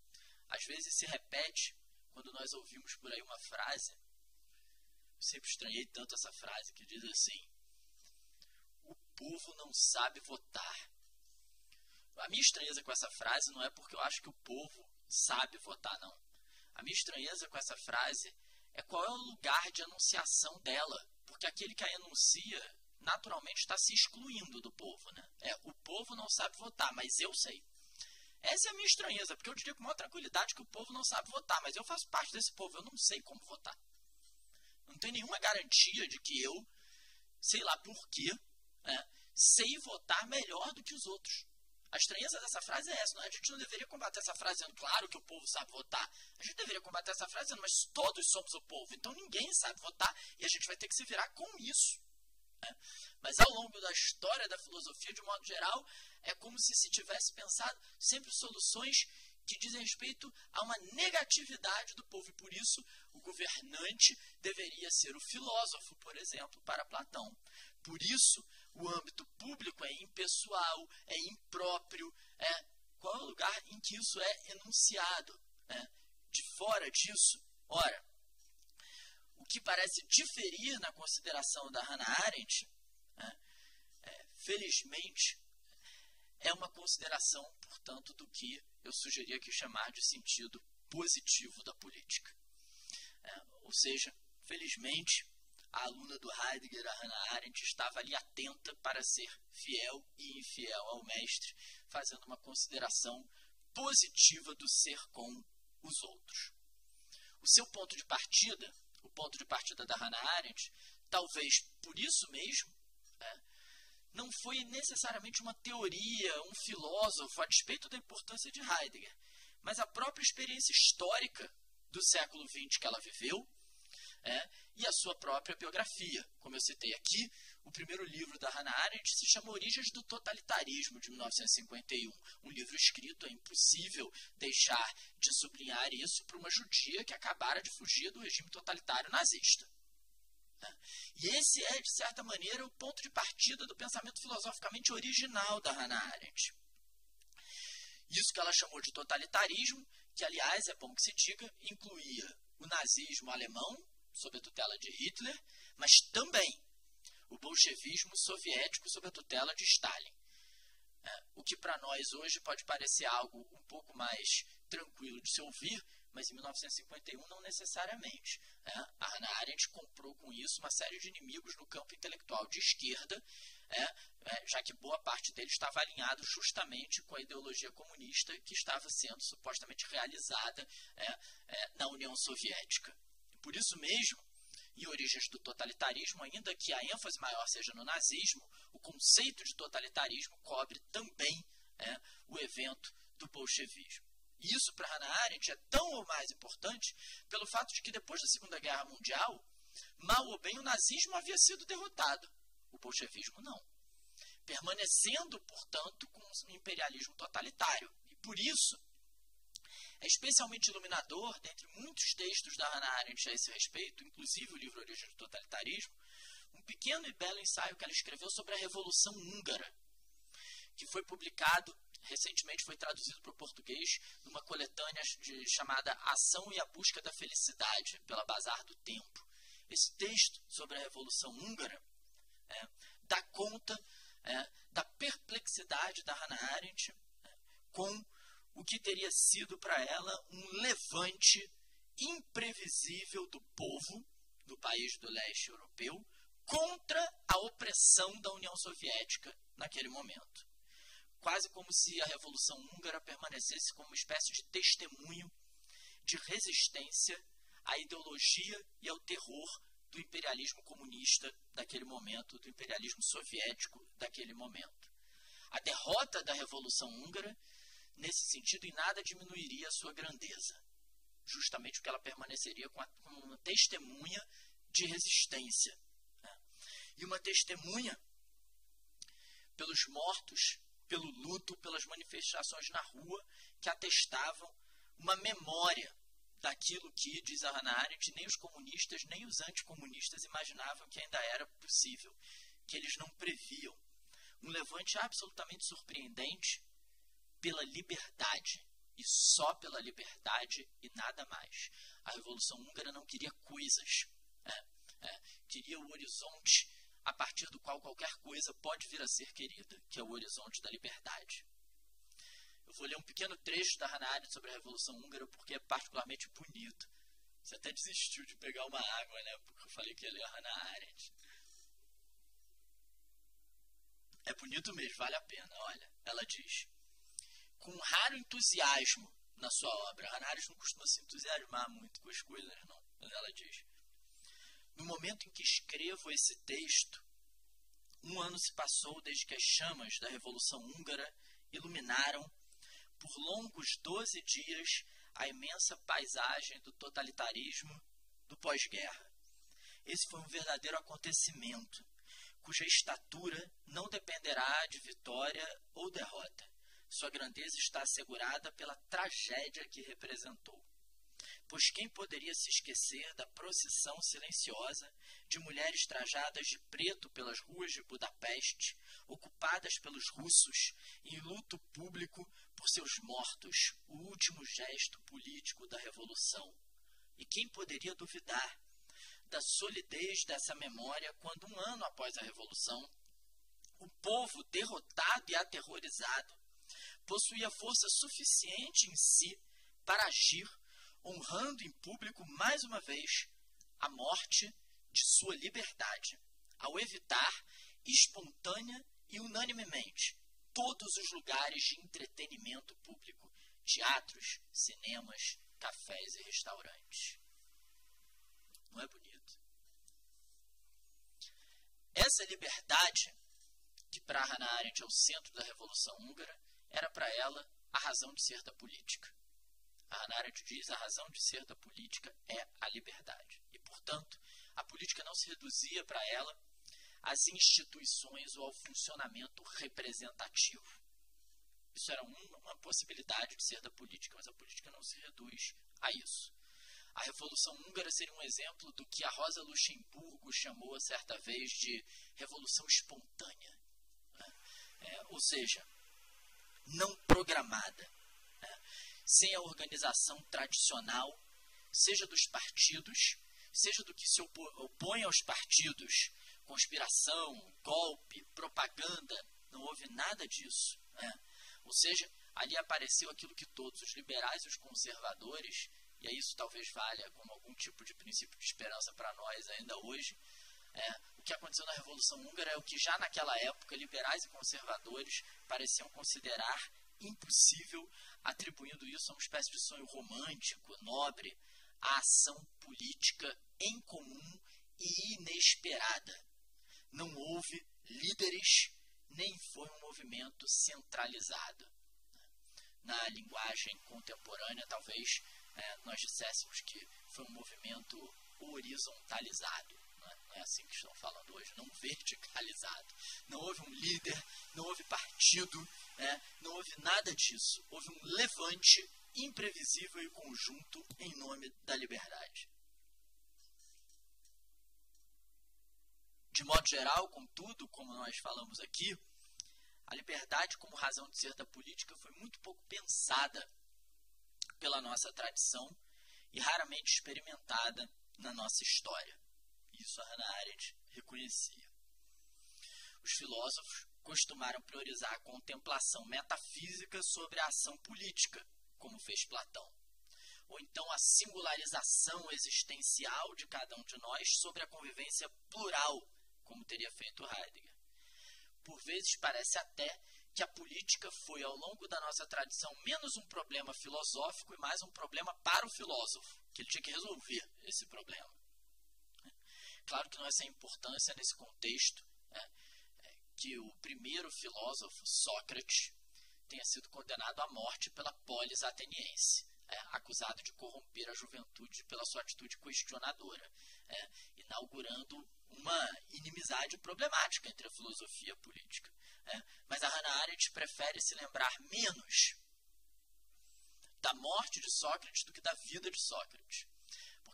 às vezes se repete quando nós ouvimos por aí uma frase. Eu sempre estranhei tanto essa frase que diz assim: O povo não sabe votar. A minha estranheza com essa frase não é porque eu acho que o povo sabe votar, não. A minha estranheza com essa frase é qual é o lugar de anunciação dela. Porque aquele que a enuncia naturalmente está se excluindo do povo. Né? É, o povo não sabe votar, mas eu sei. Essa é a minha estranheza, porque eu diria com maior tranquilidade que o povo não sabe votar, mas eu faço parte desse povo, eu não sei como votar. Não tem nenhuma garantia de que eu, sei lá por quê, é, sei votar melhor do que os outros. A estranheza dessa frase é essa. É? a gente não deveria combater essa frase dizendo, claro que o povo sabe votar. A gente deveria combater essa frase dizendo, mas todos somos o povo, então ninguém sabe votar e a gente vai ter que se virar com isso. Né? Mas ao longo da história da filosofia, de modo geral, é como se se tivesse pensado sempre soluções que dizem respeito a uma negatividade do povo. E por isso, o governante deveria ser o filósofo, por exemplo, para Platão. Por isso, o âmbito público é impessoal, é impróprio. É, qual é o lugar em que isso é enunciado? Né? De fora disso, ora, o que parece diferir na consideração da Hannah Arendt, né, é, felizmente, é uma consideração, portanto, do que eu sugeria aqui chamar de sentido positivo da política. É, ou seja, felizmente, a aluna do Heidegger, a Hannah Arendt, estava ali atenta para ser fiel e infiel ao mestre, fazendo uma consideração positiva do ser com os outros. O seu ponto de partida o ponto de partida da Hannah Arendt, talvez por isso mesmo, é, não foi necessariamente uma teoria, um filósofo, a despeito da importância de Heidegger, mas a própria experiência histórica do século XX que ela viveu é, e a sua própria biografia. Como eu citei aqui, o primeiro livro da Hannah Arendt se chama Origens do Totalitarismo, de 1951. Um livro escrito, é impossível deixar de sublinhar isso para uma judia que acabara de fugir do regime totalitário nazista. Né? E esse é, de certa maneira, o ponto de partida do pensamento filosoficamente original da Hannah Arendt. Isso que ela chamou de totalitarismo, que, aliás, é bom que se diga, incluía o nazismo alemão, sob a tutela de Hitler, mas também o bolchevismo soviético sob a tutela de Stalin. É, o que para nós hoje pode parecer algo um pouco mais tranquilo de se ouvir, mas em 1951 não necessariamente. É, a Hannah Arendt comprou com isso uma série de inimigos no campo intelectual de esquerda, é, é, já que boa parte deles estava alinhado justamente com a ideologia comunista que estava sendo supostamente realizada é, é, na União Soviética. Por isso mesmo, e origens do totalitarismo, ainda que a ênfase maior seja no nazismo, o conceito de totalitarismo cobre também é, o evento do bolchevismo. E isso para Hannah Arendt é tão ou mais importante pelo fato de que depois da Segunda Guerra Mundial, mal ou bem o nazismo havia sido derrotado, o bolchevismo não. Permanecendo, portanto, com um imperialismo totalitário. E por isso, é especialmente iluminador, dentre muitos textos da Hannah Arendt a esse respeito, inclusive o livro Origem do Totalitarismo, um pequeno e belo ensaio que ela escreveu sobre a Revolução Húngara, que foi publicado, recentemente foi traduzido para o português, numa coletânea de, chamada Ação e a Busca da Felicidade, pela Bazar do Tempo. Esse texto sobre a Revolução Húngara é, dá conta é, da perplexidade da Hannah Arendt é, com o que teria sido para ela um levante imprevisível do povo do país do leste europeu contra a opressão da União Soviética naquele momento. Quase como se a Revolução Húngara permanecesse como uma espécie de testemunho de resistência à ideologia e ao terror do imperialismo comunista daquele momento, do imperialismo soviético daquele momento. A derrota da Revolução Húngara nesse sentido, em nada diminuiria a sua grandeza. Justamente porque ela permaneceria com, a, com uma testemunha de resistência. Né? E uma testemunha pelos mortos, pelo luto, pelas manifestações na rua que atestavam uma memória daquilo que, diz a Hannah Arendt, nem os comunistas nem os anticomunistas imaginavam que ainda era possível, que eles não previam Um levante absolutamente surpreendente pela liberdade e só pela liberdade e nada mais. A Revolução Húngara não queria coisas, é, é, queria o horizonte a partir do qual qualquer coisa pode vir a ser querida, que é o horizonte da liberdade. Eu vou ler um pequeno trecho da Hannah Arendt sobre a Revolução Húngara porque é particularmente bonito. Você até desistiu de pegar uma água, né? Porque eu falei que ia ler a Hannah Arendt. É bonito mesmo, vale a pena. Olha, ela diz: com raro entusiasmo na sua obra. Hannah não costuma se entusiasmar muito com as coisas, não. Mas ela diz: no momento em que escrevo esse texto, um ano se passou desde que as chamas da Revolução Húngara iluminaram por longos doze dias a imensa paisagem do totalitarismo do pós-guerra. Esse foi um verdadeiro acontecimento, cuja estatura não dependerá de vitória ou derrota. Sua grandeza está assegurada pela tragédia que representou. Pois quem poderia se esquecer da procissão silenciosa de mulheres trajadas de preto pelas ruas de Budapeste, ocupadas pelos russos, em luto público por seus mortos, o último gesto político da Revolução? E quem poderia duvidar da solidez dessa memória quando, um ano após a Revolução, o povo derrotado e aterrorizado possuía força suficiente em si para agir honrando em público mais uma vez a morte de sua liberdade, ao evitar espontânea e unanimemente todos os lugares de entretenimento público, teatros, cinemas, cafés e restaurantes. Não é bonito? Essa liberdade, que para Hannah Arendt é o centro da Revolução Húngara, era para ela a razão de ser da política. A Hannah Arendt diz a razão de ser da política é a liberdade. E, portanto, a política não se reduzia para ela às instituições ou ao funcionamento representativo. Isso era uma possibilidade de ser da política, mas a política não se reduz a isso. A Revolução Húngara seria um exemplo do que a Rosa Luxemburgo chamou certa vez de revolução espontânea. Né? É, ou seja, não programada sem a organização tradicional, seja dos partidos, seja do que se opõe aos partidos, conspiração, golpe, propaganda, não houve nada disso. Né? Ou seja, ali apareceu aquilo que todos, os liberais e os conservadores, e isso talvez valha como algum tipo de princípio de esperança para nós ainda hoje. É, o que aconteceu na Revolução Húngara é o que já naquela época liberais e conservadores pareciam considerar impossível, atribuindo isso a uma espécie de sonho romântico, nobre, a ação política em comum e inesperada. Não houve líderes, nem foi um movimento centralizado. Na linguagem contemporânea, talvez é, nós disséssemos que foi um movimento horizontalizado. É assim que estão falando hoje, não verticalizado. Não houve um líder, não houve partido, né? Não houve nada disso. Houve um levante imprevisível e conjunto em nome da liberdade. De modo geral, contudo, como nós falamos aqui, a liberdade como razão de ser da política foi muito pouco pensada pela nossa tradição e raramente experimentada na nossa história. Isso a Hannah Arendt reconhecia. Os filósofos costumaram priorizar a contemplação metafísica sobre a ação política, como fez Platão, ou então a singularização existencial de cada um de nós sobre a convivência plural, como teria feito Heidegger. Por vezes parece até que a política foi, ao longo da nossa tradição, menos um problema filosófico e mais um problema para o filósofo, que ele tinha que resolver esse problema. Claro que não é sem importância nesse contexto que o primeiro filósofo, Sócrates, tenha sido condenado à morte pela polis ateniense, é, acusado de corromper a juventude pela sua atitude questionadora, é, inaugurando uma inimizade problemática entre a filosofia e a política. É. Mas a Hannah Arendt prefere se lembrar menos da morte de Sócrates do que da vida de Sócrates.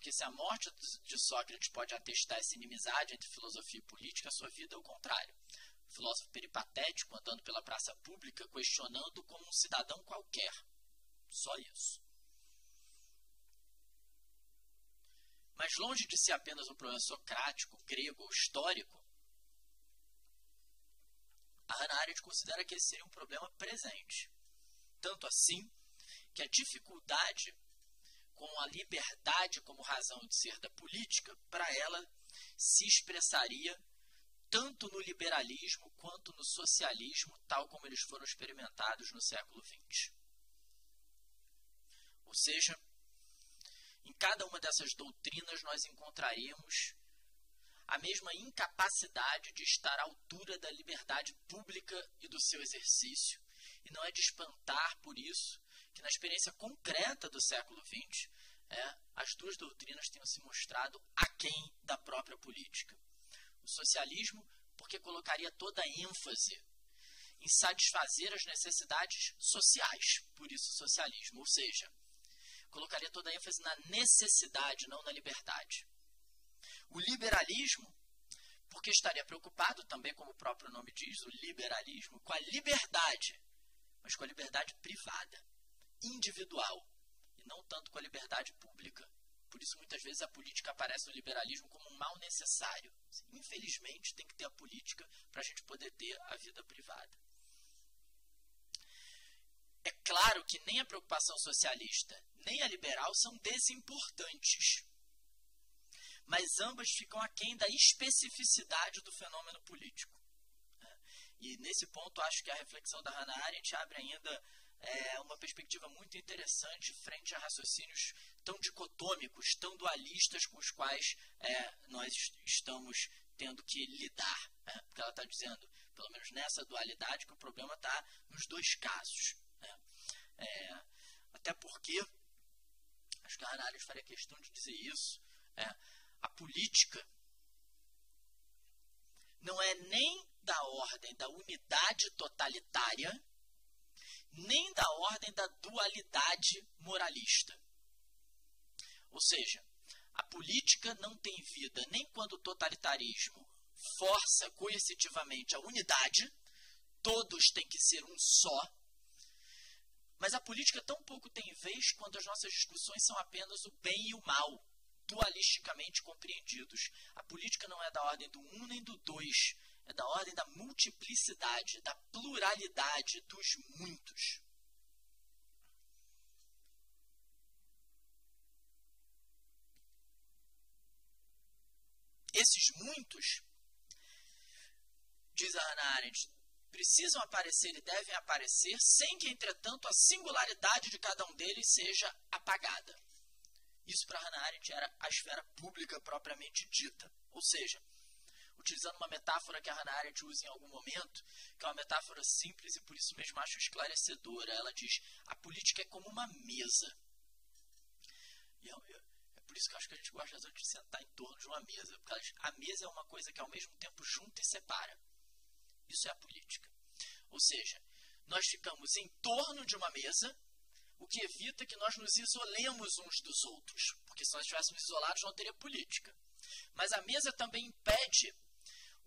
Porque se a morte de Sócrates pode atestar essa inimizade entre filosofia e política, a sua vida é o contrário filósofo peripatético andando pela praça pública questionando como um cidadão qualquer. Só isso. Mas longe de ser apenas um problema socrático, grego ou histórico, a Hannah Arendt considera que esse seria um problema presente. Tanto assim que a dificuldade com a liberdade como razão de ser da política, para ela se expressaria tanto no liberalismo quanto no socialismo, tal como eles foram experimentados no século XX. Ou seja, em cada uma dessas doutrinas nós encontraríamos a mesma incapacidade de estar à altura da liberdade pública e do seu exercício. E não é de espantar por isso que na experiência concreta do século XX, é, as duas doutrinas tenham se mostrado aquém da própria política. O socialismo, porque colocaria toda a ênfase em satisfazer as necessidades sociais, por isso socialismo, ou seja, colocaria toda a ênfase na necessidade, não na liberdade. O liberalismo, porque estaria preocupado também, como o próprio nome diz, o liberalismo, com a liberdade, mas com a liberdade privada, individual, e não tanto com a liberdade pública. Por isso, muitas vezes, a política aparece no liberalismo como um mal necessário. Infelizmente, tem que ter a política para a gente poder ter a vida privada. É claro que nem a preocupação socialista nem a liberal são desimportantes. Mas ambas ficam aquém da especificidade do fenômeno político. Né? E nesse ponto, acho que a reflexão da Hannah Arendt abre ainda é, uma perspectiva muito interessante frente a raciocínios tão dicotômicos, tão dualistas com os quais é, nós estamos tendo que lidar. Né? Porque ela está dizendo, pelo menos nessa dualidade, que o problema está nos dois casos. Né? É, até porque, acho que a Hannah faria questão de dizer isso, é, a política não é nem da ordem da unidade totalitária, nem da ordem da dualidade moralista. Ou seja, a política não tem vida nem quando o totalitarismo força coercitivamente a unidade, todos têm que ser um só, mas a política tão pouco tem vez quando as nossas discussões são apenas o bem e o mal, dualisticamente compreendidos. A política não é da ordem do um nem do dois, é da ordem da multiplicidade, da pluralidade dos muitos. Esses muitos, diz a Hannah Arendt, precisam aparecer e devem aparecer, sem que, entretanto, a singularidade de cada um deles seja apagada. Isso para Hannah Arendt era a esfera pública propriamente dita. Ou seja, utilizando uma metáfora que a Hannah Arendt usa em algum momento, que é uma metáfora simples e por isso mesmo acho esclarecedora. Ela diz: a política é como uma mesa. E é, é por isso que eu acho que a gente gosta de sentar em torno de uma mesa. Porque a mesa é uma coisa que ao mesmo tempo junta e separa. Isso é a política. Ou seja, nós ficamos em torno de uma mesa, o que evita que nós nos isolemos uns dos outros, porque se nós estivéssemos isolados não teria política. Mas a mesa também impede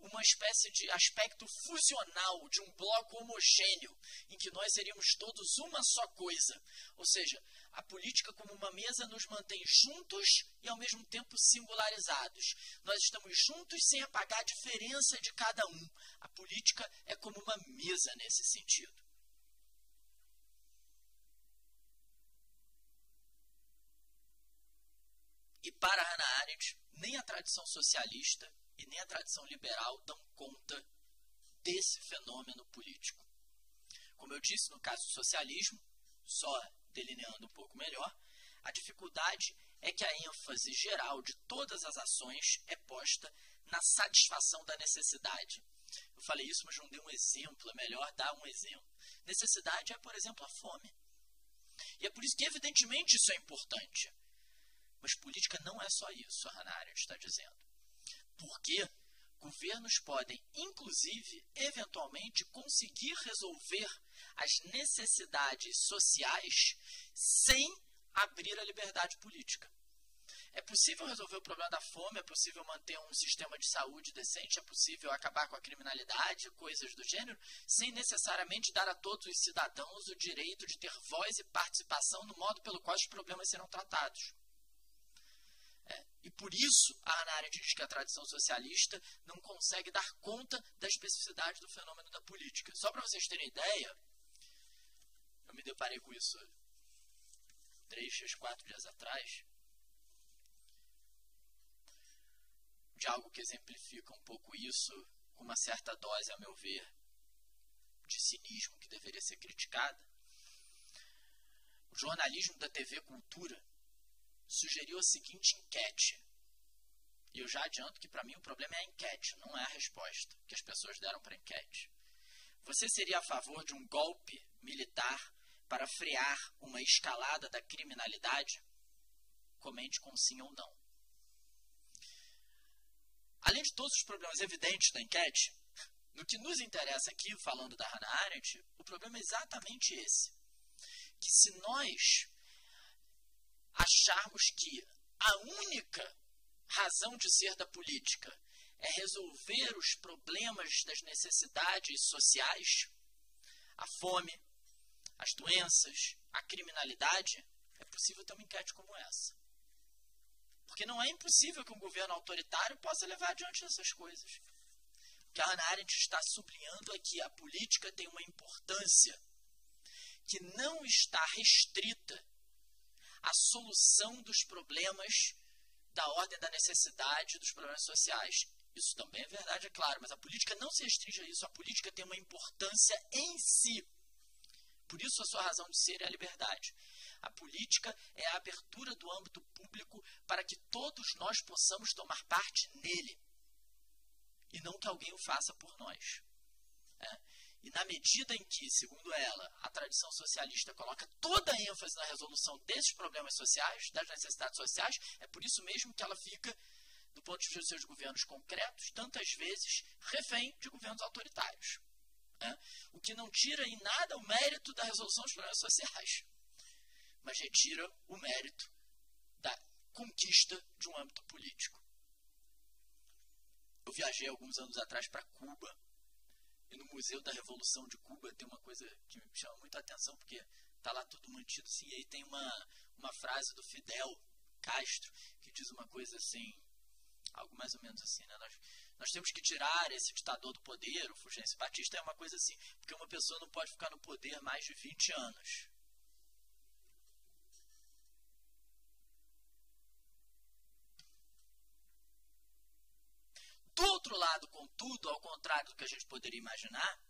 uma espécie de aspecto fusional de um bloco homogêneo, em que nós seríamos todos uma só coisa. Ou seja, a política como uma mesa nos mantém juntos e ao mesmo tempo singularizados. Nós estamos juntos sem apagar a diferença de cada um. A política é como uma mesa nesse sentido. E para Hannah Arendt, nem a tradição socialista e nem a tradição liberal dão conta desse fenômeno político. Como eu disse no caso do socialismo, só delineando um pouco melhor, a dificuldade é que a ênfase geral de todas as ações é posta na satisfação da necessidade. Eu falei isso, mas não dei um exemplo, é melhor dar um exemplo. Necessidade é, por exemplo, a fome. E é por isso que, evidentemente, isso é importante. Mas política não é só isso, a Hannah Arendt está dizendo. Porque governos podem, inclusive, eventualmente, conseguir resolver as necessidades sociais sem abrir a liberdade política. É possível resolver o problema da fome, é possível manter um sistema de saúde decente, é possível acabar com a criminalidade, coisas do gênero, sem necessariamente dar a todos os cidadãos o direito de ter voz e participação no modo pelo qual os problemas serão tratados. E por isso a Arendt diz que a tradição socialista não consegue dar conta da especificidade do fenômeno da política. Só para vocês terem ideia, eu me deparei com isso três, quatro dias atrás, de algo que exemplifica um pouco isso, com uma certa dose, a meu ver, de cinismo que deveria ser criticada. O jornalismo da TV Cultura sugeriu a seguinte enquete. E eu já adianto que para mim o problema é a enquete, não é a resposta que as pessoas deram para a enquete. Você seria a favor de um golpe militar para frear uma escalada da criminalidade? Comente com sim ou não. Além de todos os problemas evidentes da enquete, no que nos interessa aqui, falando da Hannah Arendt, o problema é exatamente esse. Que se nós acharmos que a única razão de ser da política é resolver os problemas das necessidades sociais, a fome, as doenças, a criminalidade, é possível ter uma enquete como essa. Porque não é impossível que um governo autoritário possa levar adiante essas coisas. O que a Hannah Arendt está sublinhando é que a política tem uma importância que não está restrita à solução dos problemas da ordem da necessidade dos problemas sociais. Isso também é verdade, é claro, mas a política não se restringe a isso. A política tem uma importância em si. Por isso, a sua razão de ser é a liberdade. A política é a abertura do âmbito público para que todos nós possamos tomar parte nele. E não que alguém o faça por nós. É. E na medida em que, segundo ela, a tradição socialista coloca toda a ênfase na resolução desses problemas sociais, das necessidades sociais, é por isso mesmo que ela fica, do ponto de vista dos seus governos concretos, tantas vezes refém de governos autoritários. É. O que não tira em nada o mérito da resolução dos problemas sociais mas retira o mérito da conquista de um âmbito político. Eu viajei alguns anos atrás para Cuba e no Museu da Revolução de Cuba tem uma coisa que me chama muita atenção porque tá lá tudo mantido assim. E aí tem uma, uma frase do Fidel Castro que diz uma coisa assim, algo mais ou menos assim, né? Nós, nós temos que tirar esse ditador do poder, o Fulgêncio Batista é uma coisa assim, porque uma pessoa não pode ficar no poder mais de 20 anos. Do outro lado, contudo, ao contrário do que a gente poderia imaginar,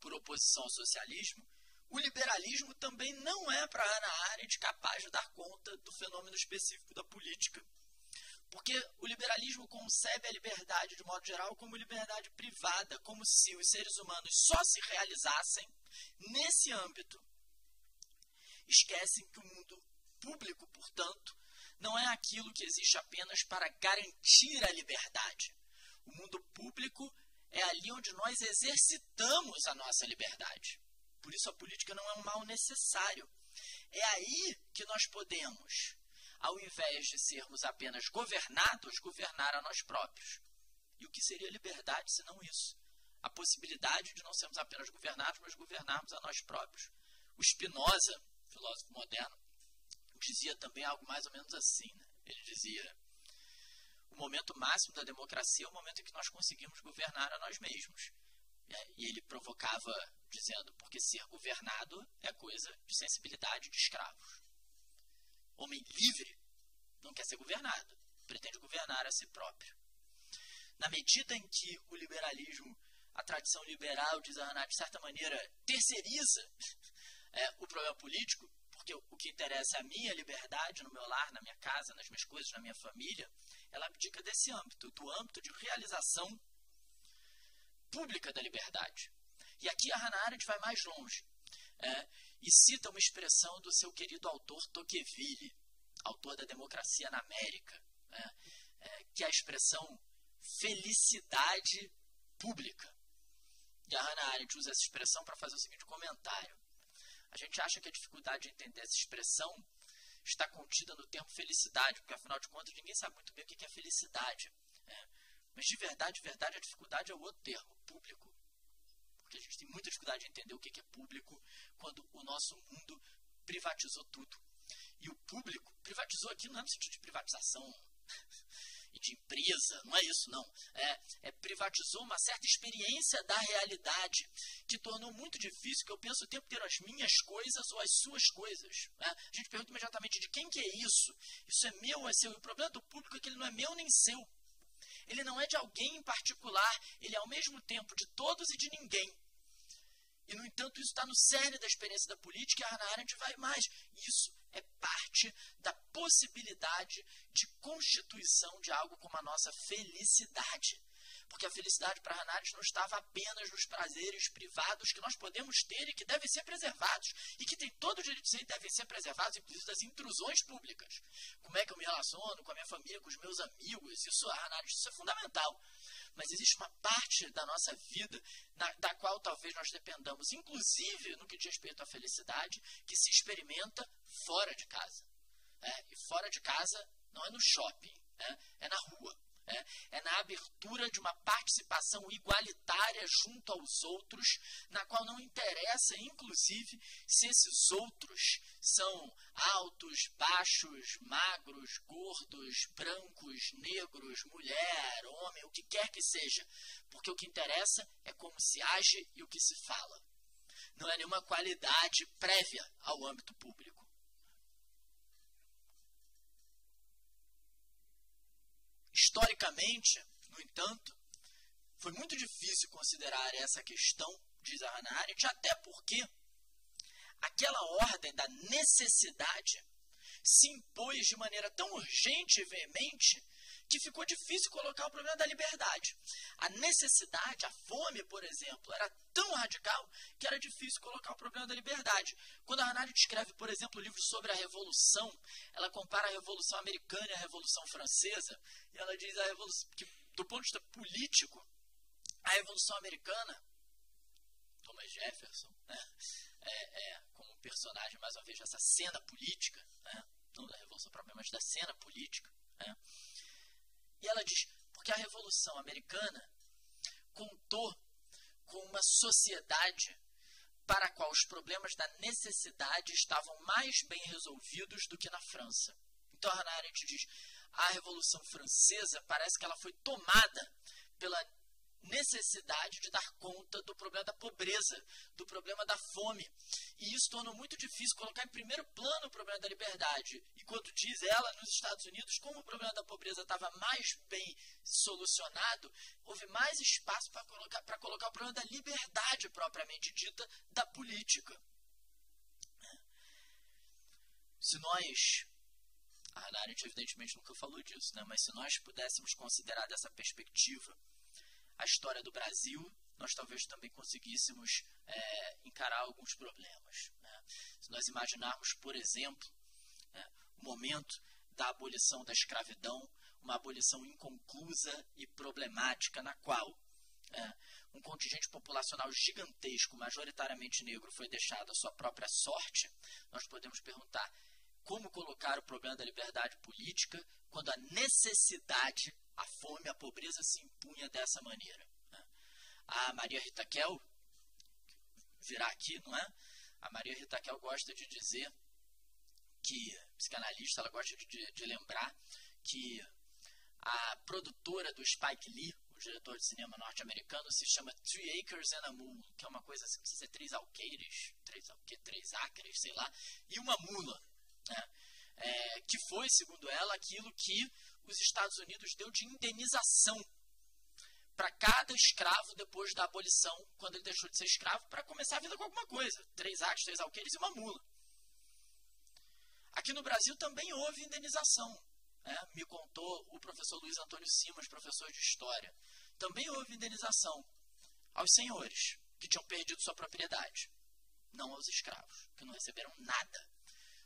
por oposição ao socialismo, o liberalismo também não é para Ana Arendt capaz de dar conta do fenômeno específico da política. Porque o liberalismo concebe a liberdade, de modo geral, como liberdade privada, como se os seres humanos só se realizassem nesse âmbito. Esquecem que o mundo público, portanto, não é aquilo que existe apenas para garantir a liberdade, o mundo público é ali onde nós exercitamos a nossa liberdade. Por isso a política não é um mal necessário. É aí que nós podemos, ao invés de sermos apenas governados, governar a nós próprios. E o que seria liberdade se não isso? A possibilidade de não sermos apenas governados, mas governarmos a nós próprios. O Spinoza, filósofo moderno, dizia também algo mais ou menos assim. Né? Ele dizia: o momento máximo da democracia é o momento em que nós conseguimos governar a nós mesmos. E ele provocava dizendo, porque ser governado é coisa de sensibilidade de escravos. Homem livre não quer ser governado, pretende governar a si próprio. Na medida em que o liberalismo, a tradição liberal, diz a Hannah, de certa maneira, terceiriza *laughs* é, o problema político, porque o que interessa é a minha liberdade no meu lar, na minha casa, nas minhas coisas, na minha família, ela abdica desse âmbito, do âmbito de realização pública da liberdade. E aqui a Hannah Arendt vai mais longe é, e cita uma expressão do seu querido autor Tocqueville, autor da Democracia na América, é, é, que é a expressão felicidade pública. E a Hannah Arendt usa essa expressão para fazer o seguinte comentário. A gente acha que a dificuldade de entender essa expressão está contida no termo felicidade, porque afinal de contas ninguém sabe muito bem o que é felicidade. Né? Mas de verdade, de verdade, a dificuldade é o outro termo, público. Porque a gente tem muita dificuldade de entender o que é público quando o nosso mundo privatizou tudo. E o público privatizou aqui não é no sentido de privatização *laughs* de empresa, não é isso não. É, é, privatizou uma certa experiência da realidade que tornou muito difícil que eu penso o tempo inteiro as minhas coisas ou as suas coisas. Né? A gente pergunta imediatamente de quem que é isso? Isso é meu ou é seu? E o problema do público é que ele não é meu nem seu. Ele não é de alguém em particular, ele é ao mesmo tempo de todos e de ninguém. E, no entanto, isso está no cerne da experiência da política e a Hannah Arendt vai mais. Isso é parte da possibilidade de constituição de algo como a nossa felicidade. Porque a felicidade para Hannah Arendt não estava apenas nos prazeres privados que nós podemos ter e que devem ser preservados. E que tem todo o direito de ser e devem ser preservados, inclusive das intrusões públicas. Como é que eu me relaciono com a minha família, com os meus amigos. Isso, Arendt, isso é fundamental mas existe uma parte da nossa vida na, da qual talvez nós dependamos, inclusive no que diz respeito à felicidade, que se experimenta fora de casa. É, e fora de casa não é no shopping, é, é na rua. É, na abertura de uma participação igualitária junto aos outros, na qual não interessa, inclusive, se esses outros são altos, baixos, magros, gordos, brancos, negros, mulher, homem, o que quer que seja. Porque o que interessa é como se age e o que se fala. Não é nenhuma qualidade prévia ao âmbito público. Historicamente, no entanto, foi muito difícil considerar essa questão, diz a Hannah Arendt, até porque aquela ordem da necessidade se impôs de maneira tão urgente e veemente que ficou difícil colocar o problema da liberdade. A necessidade, a fome, por exemplo, era tão radical que era difícil colocar o problema da liberdade. Quando a Hannah escreve, por exemplo, o livro sobre a Revolução, ela compara a Revolução Americana e a Revolução Francesa, e ela diz que, do ponto de vista político, a Revolução Americana, Thomas Jefferson, né, é, é, como personagem, mais uma vez, dessa cena política, né, não da Revolução própria, mas da cena política, né, e ela diz: porque a Revolução Americana contou com uma sociedade para a qual os problemas da necessidade estavam mais bem resolvidos do que na França. Então a Hannah Arendt diz: a Revolução Francesa parece que ela foi tomada pela necessidade de dar conta do problema da pobreza, do problema da fome. E isso tornou muito difícil colocar em primeiro plano o problema da liberdade. E quando diz ela, nos Estados Unidos, como o problema da pobreza estava mais bem solucionado, houve mais espaço para colocar, colocar o problema da liberdade propriamente dita da política. Se nós a Arendt, evidentemente, nunca falou disso, né? mas se nós pudéssemos considerar dessa perspectiva a história do Brasil, nós talvez também conseguíssemos é, encarar alguns problemas. Né? Se nós imaginarmos, por exemplo, né, o momento da abolição da escravidão, uma abolição inconclusa e problemática, na qual é, um contingente populacional gigantesco, majoritariamente negro, foi deixado à sua própria sorte, nós podemos perguntar como colocar o problema da liberdade política quando a necessidade a fome, a pobreza se impunha dessa maneira. Né? A Maria Rita Kel, virá aqui, não é? A Maria Rita Kel gosta de dizer que, psicanalista, ela gosta de, de lembrar que a produtora do Spike Lee, o diretor de cinema norte-americano, se chama Three Acres and a Mule, que é uma coisa assim, precisa ser três alqueires, três, alque, três acres, sei lá, e uma mula. Né? É, que foi, segundo ela, aquilo que os Estados Unidos deu de indenização para cada escravo depois da abolição, quando ele deixou de ser escravo, para começar a vida com alguma coisa. Três acres, três alqueires e uma mula. Aqui no Brasil também houve indenização. Né? Me contou o professor Luiz Antônio Simas, professor de História. Também houve indenização aos senhores que tinham perdido sua propriedade, não aos escravos, que não receberam nada.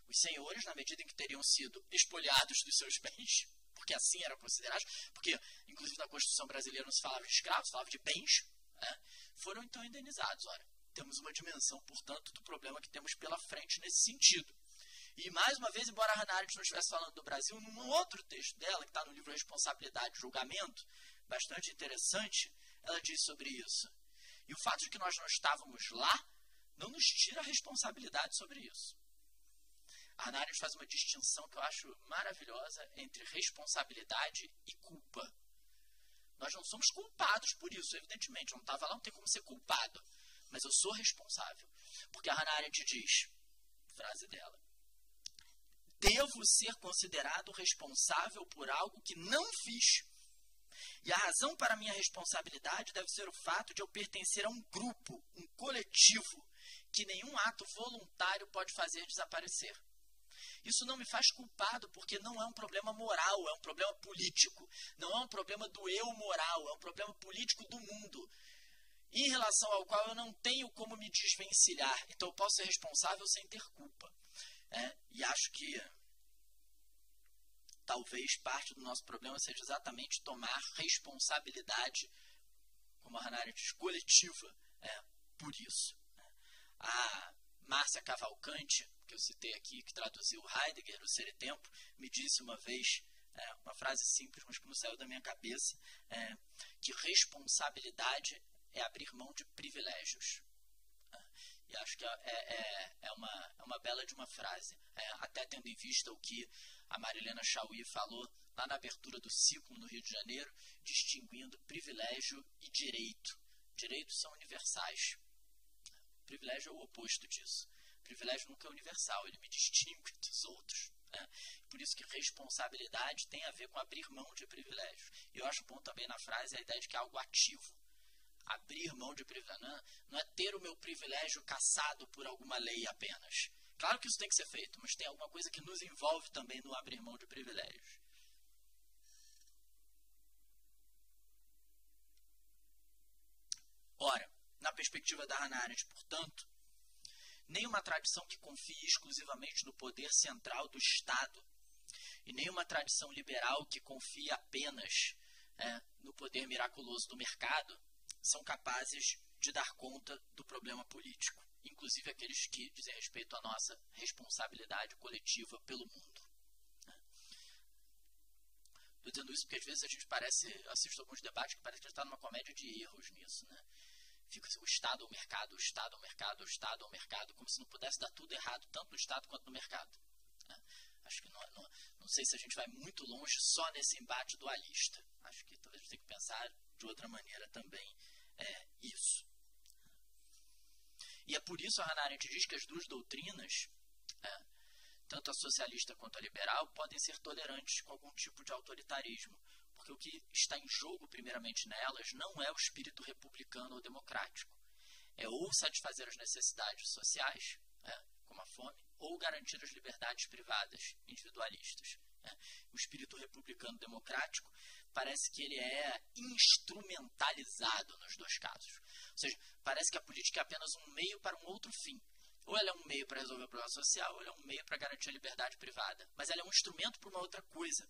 Os senhores, na medida em que teriam sido espoliados dos seus bens, porque assim eram considerados, porque inclusive na Constituição brasileira não se falava de escravos, se falava de bens, né? foram então indenizados. Ora, temos uma dimensão, portanto, do problema que temos pela frente nesse sentido. E, mais uma vez, embora a Hannah Arendt não estivesse falando do Brasil, num outro texto dela, que está no livro Responsabilidade e Julgamento, bastante interessante, ela diz sobre isso. E o fato de que nós não estávamos lá não nos tira a responsabilidade sobre isso. A Hannah Arendt faz uma distinção que eu acho maravilhosa entre responsabilidade e culpa. Nós não somos culpados por isso, evidentemente. Eu não estava lá, não tem como ser culpado. Mas eu sou responsável. Porque a Hannah Arendt diz, frase dela, devo ser considerado responsável por algo que não fiz. E a razão para minha responsabilidade deve ser o fato de eu pertencer a um grupo, um coletivo, que nenhum ato voluntário pode fazer desaparecer. Isso não me faz culpado, porque não é um problema moral, é um problema político. Não é um problema do eu moral, é um problema político do mundo, em relação ao qual eu não tenho como me desvencilhar. Então eu posso ser responsável sem ter culpa. É, e acho que talvez parte do nosso problema seja exatamente tomar responsabilidade, como a Hannah diz, coletiva, é, por isso. A Márcia Cavalcante, que eu citei aqui, que traduziu Heidegger, O Ser e Tempo, me disse uma vez, é, uma frase simples, mas que não saiu da minha cabeça, é, que responsabilidade é abrir mão de privilégios. E acho que é, é, é, uma, é uma bela de uma frase, é, até tendo em vista o que a Marilena Chauí falou lá na abertura do ciclo no Rio de Janeiro, distinguindo privilégio e direito. Direitos são universais. Privilégio é o oposto disso. Privilégio nunca é universal, ele me distingue dos outros. Né? Por isso que responsabilidade tem a ver com abrir mão de privilégios. E eu acho bom também na frase a ideia de que é algo ativo abrir mão de privilégio. Não, não é ter o meu privilégio caçado por alguma lei apenas. Claro que isso tem que ser feito, mas tem alguma coisa que nos envolve também no abrir mão de privilégios. Ora, na perspectiva da Hannah Arendt, portanto, nenhuma tradição que confie exclusivamente no poder central do Estado e nenhuma tradição liberal que confie apenas é, no poder miraculoso do mercado são capazes de dar conta do problema político, inclusive aqueles que dizem respeito à nossa responsabilidade coletiva pelo mundo. Estou né? dizendo isso porque às vezes a gente parece, assisto alguns debates que parece que a gente está numa comédia de erros nisso, né? Fica assim, o Estado ao mercado, o Estado ao mercado, o Estado ao mercado, como se não pudesse dar tudo errado, tanto no Estado quanto no mercado. Né? Acho que não, não, não sei se a gente vai muito longe só nesse embate dualista. Acho que talvez a gente tenha que pensar de outra maneira também é isso. E é por isso Hannah Arendt diz que as duas doutrinas, é, tanto a socialista quanto a liberal, podem ser tolerantes com algum tipo de autoritarismo, porque o que está em jogo, primeiramente, nelas não é o espírito republicano ou democrático. É ou satisfazer as necessidades sociais, é, como a fome, ou garantir as liberdades privadas, individualistas. É. O espírito republicano democrático parece que ele é instrumentalizado nos dois casos. Ou seja, parece que a política é apenas um meio para um outro fim. Ou ela é um meio para resolver o problema social, ou ela é um meio para garantir a liberdade privada. Mas ela é um instrumento para uma outra coisa.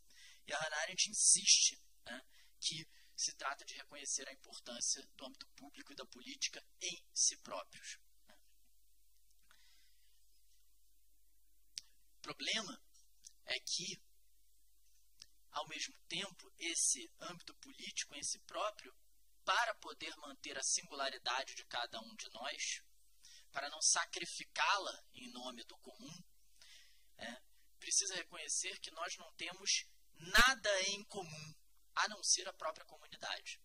E a Hannah Arendt insiste né, que se trata de reconhecer a importância do âmbito público e da política em si próprios. O problema é que ao mesmo tempo, esse âmbito político em si próprio, para poder manter a singularidade de cada um de nós, para não sacrificá-la em nome do comum, é, precisa reconhecer que nós não temos nada em comum, a não ser a própria comunidade.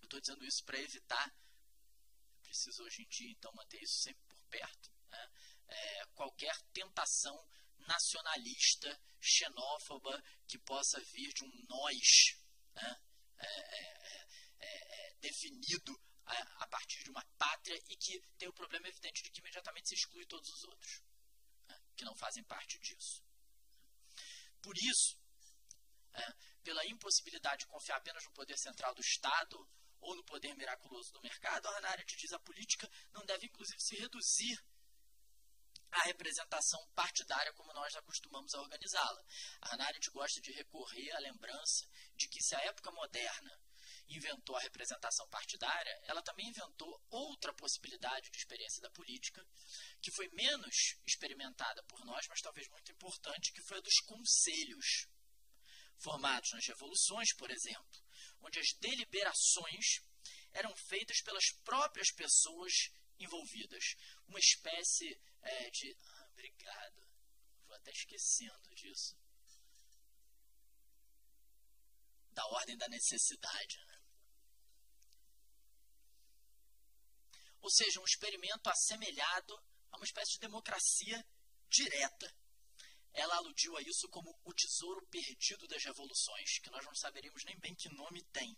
Eu estou dizendo isso para evitar, preciso hoje em dia então manter isso sempre por perto, né, é, qualquer tentação nacionalista, xenófoba, que possa vir de um nós né, é, é, é, é definido a, a, partir de uma pátria e que tem o problema evidente de que imediatamente se exclui todos os outros né, que não fazem parte disso. Por isso, é, pela impossibilidade de confiar apenas no poder central do Estado ou no poder miraculoso do mercado, a Arendt diz a política não deve inclusive se reduzir a representação partidária como nós acostumamos a organizá-la. A Arendt gosta de recorrer à lembrança de que se a época moderna inventou a representação partidária, ela também inventou outra possibilidade de experiência da política, que foi menos experimentada por nós, mas talvez muito importante, que foi a dos conselhos, formados nas revoluções, por exemplo, onde as deliberações eram feitas pelas próprias pessoas envolvidas. Uma espécie é, de. Ah, obrigado. Vou até esquecendo disso. Da ordem da necessidade. Né? Ou seja, um experimento assemelhado a uma espécie de democracia direta. Ela aludiu a isso como o tesouro perdido das revoluções, que nós não saberíamos nem bem que nome tem.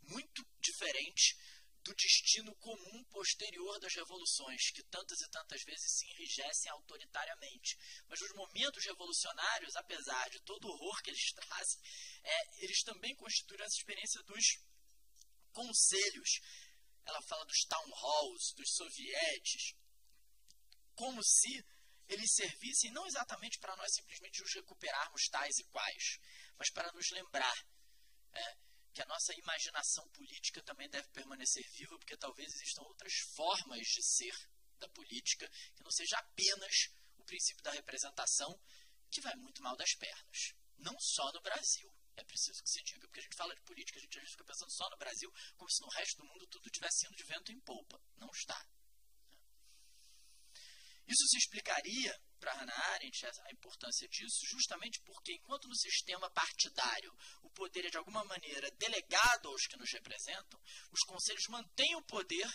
Muito diferente do destino comum posterior das revoluções, que tantas e tantas vezes se enrijecem autoritariamente. Mas os momentos revolucionários, apesar de todo o horror que eles *laughs* trazem, é, eles também constituem essa experiência dos conselhos. Ela fala dos town halls, dos sovietes, como se eles servissem não exatamente para nós simplesmente nos recuperarmos tais e quais, mas para nos lembrar é, que a nossa imaginação política também deve permanecer viva, porque talvez existam outras formas de ser da política, que não seja apenas o princípio da representação, que vai muito mal das pernas. Não só no Brasil. É preciso que se diga, porque a gente fala de política, a gente às vezes fica pensando só no Brasil, como se no resto do mundo tudo estivesse indo de vento em polpa. Não está. Isso se explicaria para Hannah Arendt a importância disso, justamente porque, enquanto no sistema partidário o poder é de alguma maneira delegado aos que nos representam, os conselhos mantêm o poder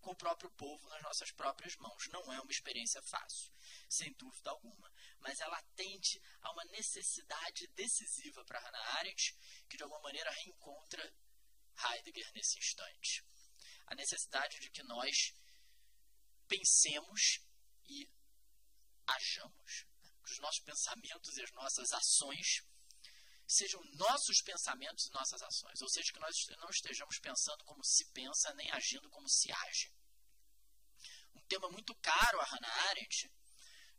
com o próprio povo nas nossas próprias mãos. Não é uma experiência fácil, sem dúvida alguma, mas ela atende a uma necessidade decisiva para Hannah Arendt, que de alguma maneira reencontra Heidegger nesse instante. A necessidade de que nós pensemos e hajamos. Né? Que os nossos pensamentos e as nossas ações sejam nossos pensamentos e nossas ações. Ou seja, que nós não estejamos pensando como se pensa, nem agindo como se age. Um tema muito caro a Hannah Arendt,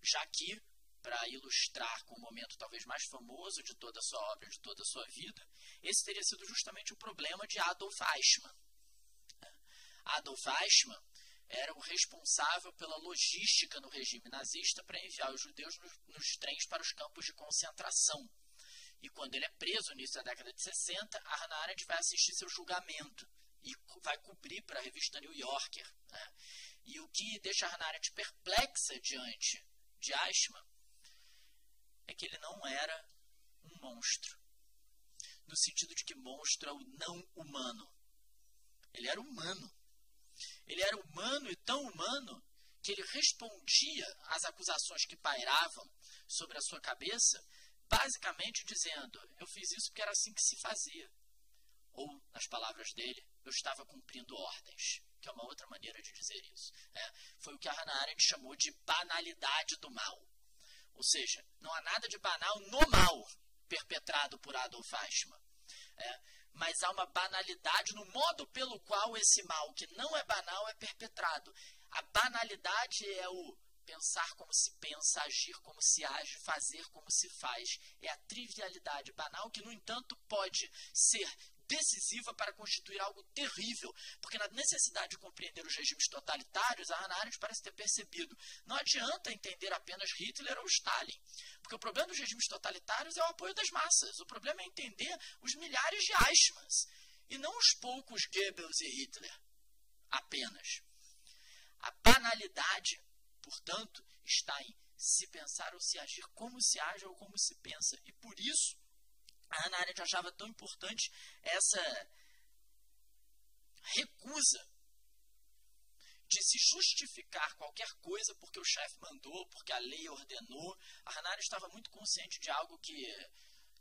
já que, para ilustrar com o momento talvez mais famoso de toda a sua obra, de toda a sua vida, esse teria sido justamente o problema de Adolf Eichmann. Adolf Eichmann era o responsável pela logística no regime nazista para enviar os judeus nos, nos trens para os campos de concentração. E quando ele é preso, no início da década de 60, a Hannah Arendt vai assistir seu julgamento e vai cobrir para a revista New Yorker. Né? E o que deixa Hannah Arendt perplexa diante de Eichmann é que ele não era um monstro. No sentido de que monstro é o não humano. Ele era humano. Ele era humano e tão humano que ele respondia às acusações que pairavam sobre a sua cabeça, basicamente dizendo: Eu fiz isso porque era assim que se fazia. Ou, nas palavras dele, eu estava cumprindo ordens, que é uma outra maneira de dizer isso. É, foi o que a Hannah Arendt chamou de banalidade do mal. Ou seja, não há nada de banal no mal perpetrado por Adolf Eichmann. É, mas há uma banalidade no modo pelo qual esse mal, que não é banal, é perpetrado. A banalidade é o pensar como se pensa, agir como se age, fazer como se faz. É a trivialidade banal que, no entanto, pode ser decisiva para constituir algo terrível, porque na necessidade de compreender os regimes totalitários, a Hannah Arendt parece ter percebido. Não adianta entender apenas Hitler ou Stalin, porque o problema dos regimes totalitários é o apoio das massas. O problema é entender os milhares de Eichmanns, e não os poucos Goebbels e Hitler, apenas. A banalidade, portanto, está em se pensar ou se agir como se age ou como se pensa. E por isso, a Hannah Arendt achava tão importante essa recusa de se justificar qualquer coisa porque o chefe mandou, porque a lei ordenou. A Hannah Arendt estava muito consciente de algo que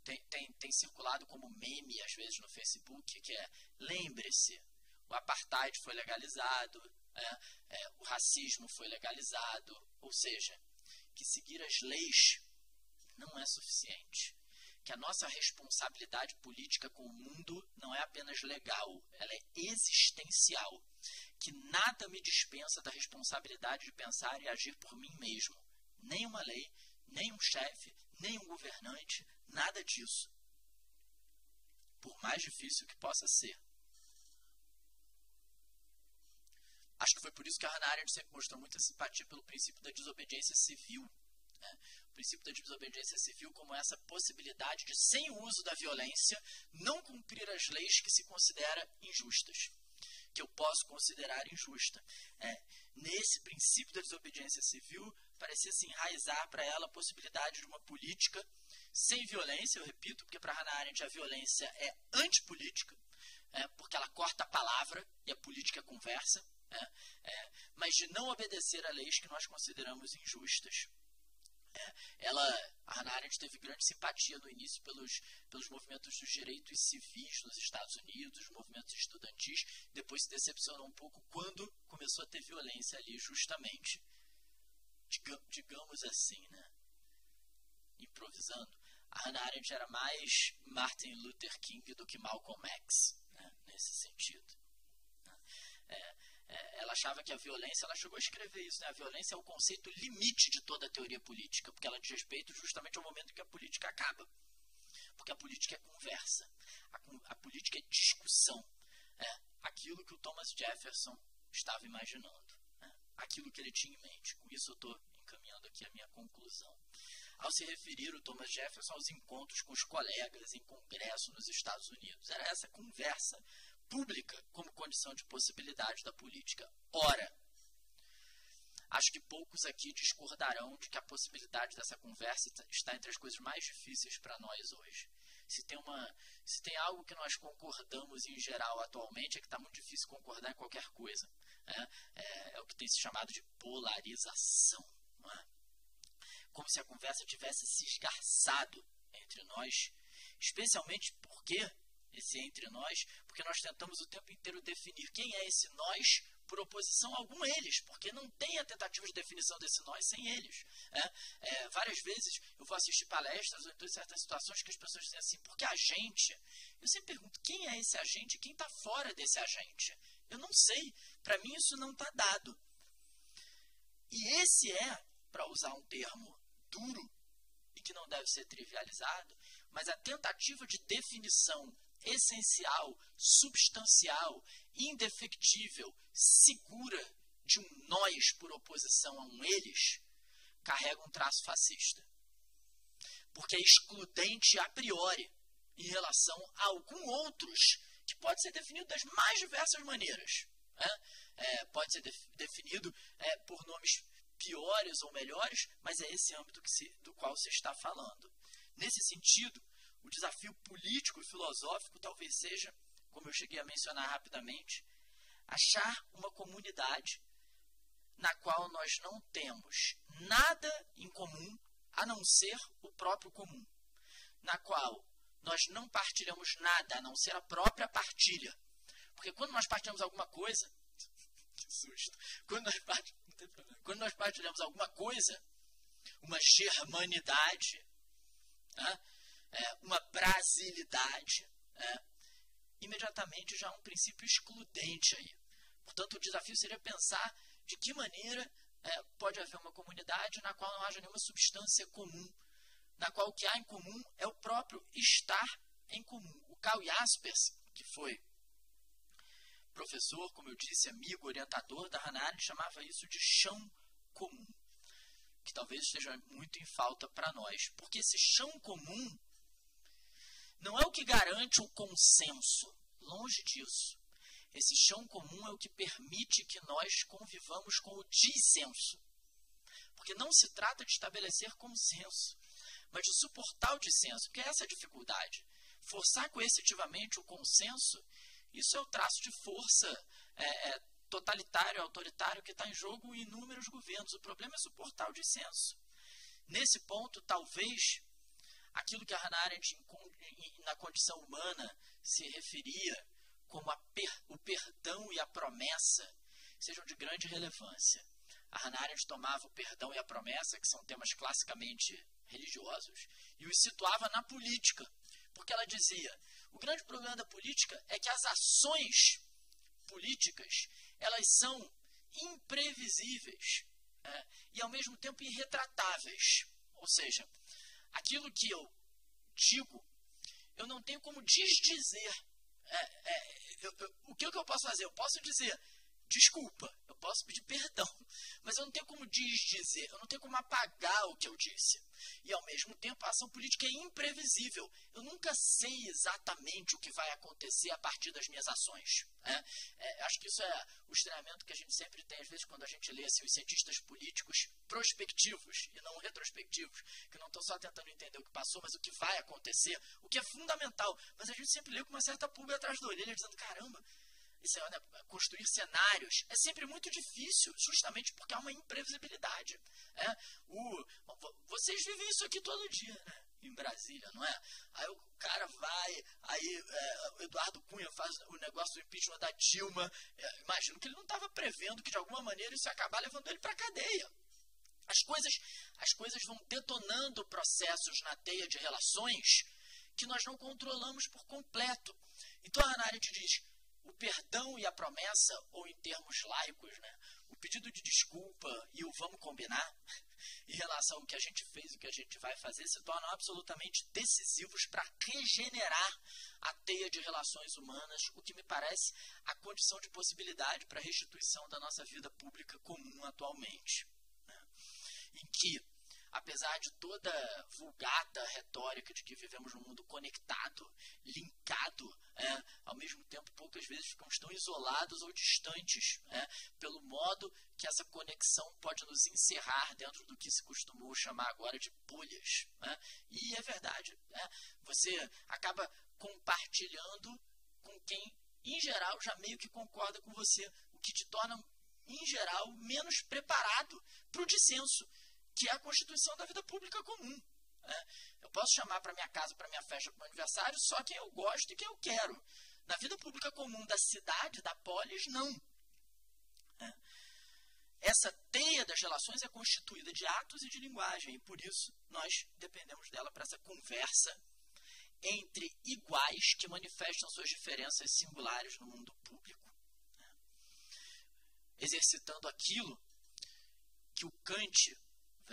tem, tem, tem circulado como meme, às vezes, no Facebook, que é lembre-se, o apartheid foi legalizado, é, é, o racismo foi legalizado, ou seja, que seguir as leis não é suficiente que a nossa responsabilidade política com o mundo não é apenas legal, ela é existencial, que nada me dispensa da responsabilidade de pensar e agir por mim mesmo. Nenhuma lei, nenhum chefe, nenhum governante, nada disso. Por mais difícil que possa ser. Acho que foi por isso que a Hannah Arendt sempre mostrou muita simpatia pelo princípio da desobediência civil. Né? O princípio da desobediência civil como essa possibilidade de, sem o uso da violência, não cumprir as leis que se considera injustas, que eu posso considerar injusta. É, nesse princípio da desobediência civil, parecia se enraizar para ela a possibilidade de uma política sem violência, eu repito, porque para Hannah Arendt a violência é antipolítica, é, porque ela corta a palavra e a política é conversa, é, é, mas de não obedecer a leis que nós consideramos injustas. É, ela, a Hannah Arendt teve grande simpatia no início pelos, pelos movimentos dos direitos civis nos Estados Unidos, movimentos estudantis, depois se decepcionou um pouco quando começou a ter violência ali, justamente. digamos assim, né? improvisando, a Hannah Arendt era mais Martin Luther King do que Malcolm X, né, nesse sentido. Né. É, ela achava que a violência, ela chegou a escrever isso, né, a violência é o conceito limite de toda a teoria política, porque ela diz respeito justamente ao momento que a política acaba. Porque a política é conversa, a, a política é discussão. É, aquilo que o Thomas Jefferson estava imaginando, né, aquilo que ele tinha em mente. Com isso eu estou encaminhando aqui a minha conclusão ao se referir o Thomas Jefferson aos encontros com os colegas em congresso nos Estados Unidos. Era essa conversa pública como condição de possibilidade da política. Ora, acho que poucos aqui discordarão de que a possibilidade dessa conversa está entre as coisas mais difíceis para nós hoje. Se tem, uma, se tem algo que nós concordamos em geral atualmente, é que está muito difícil concordar em qualquer coisa. Né? É, é, o que tem se chamado de polarização. É? como se a conversa tivesse se esgarçado entre nós, especialmente porque esse entre nós, porque nós tentamos o tempo inteiro definir quem é esse nós por oposição a algum eles, porque não tem a tentativa de definição desse nós sem eles. É, é, várias vezes eu vou assistir palestras ou então em certas situações que as pessoas dizem assim, porque a gente, eu sempre pergunto quem é esse agente e quem está fora desse agente. Eu não sei, para mim isso não está dado. E esse é, para usar um termo duro e que não deve ser trivializado, mas a tentativa de definição essencial, substancial, indefectível, segura de um nós por oposição a um eles, carrega um traço fascista. Porque é excludente a priori em relação a algum outros que pode ser definido das mais diversas maneiras. Né? É, pode ser def definido é, por nomes piores ou melhores, mas é esse âmbito se, do qual se está falando. Nesse sentido, o desafio político e filosófico talvez seja, como eu cheguei a mencionar rapidamente, achar uma comunidade na qual nós não temos nada em comum a não ser o próprio comum, na qual nós não partilhamos nada a não ser a própria partilha. Porque quando nós partilhamos alguma coisa, *laughs* que susto, quando nós. Quando nós partilhamos alguma coisa, uma germanidade, né, é, uma brasilidade, é, imediatamente já há um princípio excludente aí. Portanto, o desafio seria pensar de que maneira é, pode haver uma comunidade na qual não haja nenhuma substância comum, na qual o que há em comum é o próprio estar em comum. O Karl Jaspers, que foi professor, como eu disse, amigo, orientador da Hannah Arendt, chamava isso de chão comum, que talvez esteja muito em falta para nós, porque esse chão comum não é o que garante o consenso, longe disso. Esse chão comum é o que permite que nós convivamos com o dissenso. Porque não se trata de estabelecer consenso, mas de suportar o dissenso, porque é essa a dificuldade. Forçar coercitivamente o consenso isso é o traço de força é, é, totalitário, autoritário que está em jogo em inúmeros governos. O problema é suportar o dissenso. Nesse ponto, talvez aquilo que a Arendt, na condição humana, se referia como per, o perdão e a promessa, sejam de grande relevância. A Hannah Arendt tomava o perdão e a promessa, que são temas classicamente religiosos, e os situava na política, porque ela dizia: o grande problema da política é que as ações políticas elas são imprevisíveis é, e ao mesmo tempo irretratáveis. Ou seja, aquilo que eu digo, eu não tenho como desdizer. É, é, eu, eu, o que, que eu posso fazer? Eu posso dizer desculpa, posso pedir perdão, *laughs* mas eu não tenho como desdizer, eu não tenho como apagar o que eu disse. E ao mesmo tempo, a ação política é imprevisível. Eu nunca sei exatamente o que vai acontecer a partir das minhas ações. Né? É, acho que isso é o estranhamento que a gente sempre tem, às vezes, quando a gente lê assim, os cientistas políticos prospectivos e não retrospectivos, que não estão só tentando entender o que passou, mas o que vai acontecer, o que é fundamental. Mas a gente sempre lê com uma certa pulga atrás da orelha, dizendo: caramba, construir cenários é sempre muito difícil, justamente porque há uma imprevisibilidade. É? O, vocês vivem isso aqui todo dia, né? Em Brasília, não é? Aí o cara vai, aí é, Eduardo Cunha faz o negócio do impeachment da Dilma. É, imagino que ele não estava prevendo que de alguma maneira isso ia acabar levando ele para a cadeia. As coisas, as coisas vão detonando processos na teia de relações que nós não controlamos por completo. Então a Arendt diz: o perdão e a promessa, ou em termos laicos, né, o pedido de desculpa e o vamos combinar, *laughs* em relação ao que a gente fez e o que a gente vai fazer, se tornam absolutamente decisivos para regenerar a teia de relações humanas, o que me parece a condição de possibilidade para a restituição da nossa vida pública comum atualmente. Né? Em que apesar de toda vulgata retórica de que vivemos num mundo conectado, linkado, é, ao mesmo tempo poucas vezes ficamos tão isolados ou distantes é, pelo modo que essa conexão pode nos encerrar dentro do que se costumou chamar agora de bolhas. É. E é verdade, é, você acaba compartilhando com quem, em geral, já meio que concorda com você, o que te torna, em geral, menos preparado para o dissenso que é a constituição da vida pública comum. Né? Eu posso chamar para minha casa, para minha festa, para meu aniversário, só quem eu gosto e quem eu quero. Na vida pública comum da cidade, da polis, não. Né? Essa teia das relações é constituída de atos e de linguagem, e por isso nós dependemos dela para essa conversa entre iguais que manifestam suas diferenças singulares no mundo público. Né? Exercitando aquilo que o Kant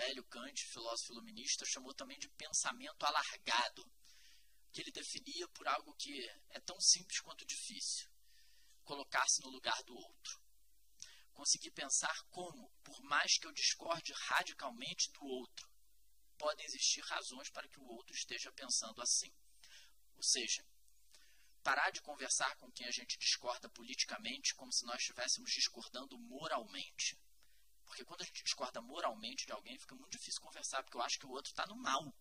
velho Kant, filósofo iluminista, chamou também de pensamento alargado, que ele definia por algo que é tão simples quanto difícil: colocar-se no lugar do outro. Conseguir pensar como, por mais que eu discorde radicalmente do outro, podem existir razões para que o outro esteja pensando assim. Ou seja, parar de conversar com quem a gente discorda politicamente como se nós estivéssemos discordando moralmente porque quando a gente discorda moralmente de alguém, fica muito difícil conversar, porque eu acho que o outro está no mal.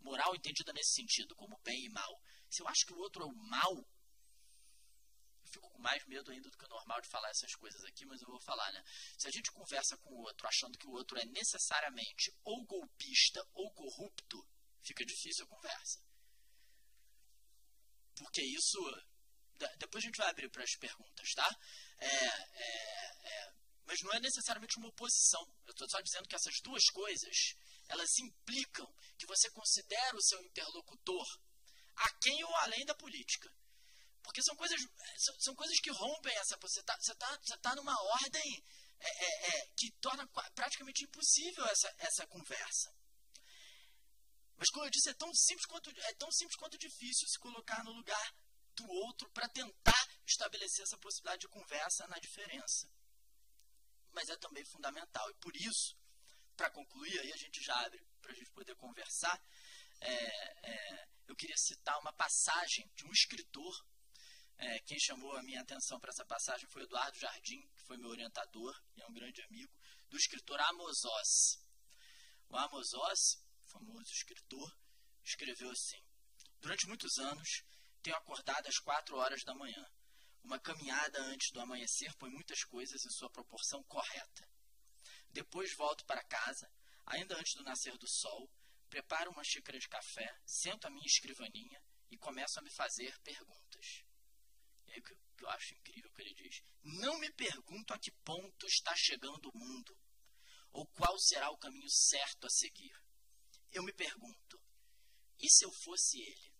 Moral entendida nesse sentido, como bem e mal. Se eu acho que o outro é o mal, eu fico com mais medo ainda do que o normal de falar essas coisas aqui, mas eu vou falar, né? Se a gente conversa com o outro achando que o outro é necessariamente ou golpista ou corrupto, fica difícil a conversa. Porque isso. Depois a gente vai abrir para as perguntas, tá? É, é, é, mas não é necessariamente uma oposição. Eu estou só dizendo que essas duas coisas, elas implicam que você considera o seu interlocutor a quem ou além da política. Porque são coisas, são, são coisas que rompem essa. Você está você tá, você tá numa ordem é, é, é, que torna praticamente impossível essa, essa conversa. Mas como eu disse, é tão simples quanto, é tão simples quanto difícil se colocar no lugar do outro para tentar estabelecer essa possibilidade de conversa na diferença mas é também fundamental. E por isso, para concluir, aí a gente já abre para a gente poder conversar, é, é, eu queria citar uma passagem de um escritor. É, quem chamou a minha atenção para essa passagem foi Eduardo Jardim, que foi meu orientador e é um grande amigo, do escritor Amos Oz. O Amos Oz, famoso escritor, escreveu assim: Durante muitos anos, tenho acordado às quatro horas da manhã uma caminhada antes do amanhecer põe muitas coisas em sua proporção correta. Depois volto para casa, ainda antes do nascer do sol, preparo uma xícara de café, sento a minha escrivaninha e começo a me fazer perguntas. E aí o que eu acho incrível que ele diz: Não me pergunto a que ponto está chegando o mundo, ou qual será o caminho certo a seguir. Eu me pergunto: e se eu fosse ele?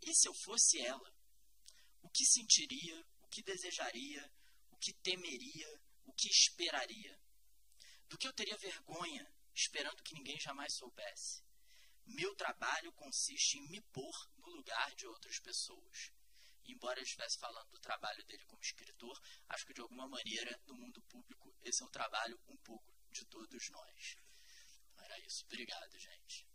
E se eu fosse ela? O que sentiria, o que desejaria, o que temeria, o que esperaria. Do que eu teria vergonha, esperando que ninguém jamais soubesse. Meu trabalho consiste em me pôr no lugar de outras pessoas. embora ele estivesse falando do trabalho dele como escritor, acho que de alguma maneira, no mundo público, esse é um trabalho um pouco de todos nós. Era isso. Obrigado, gente.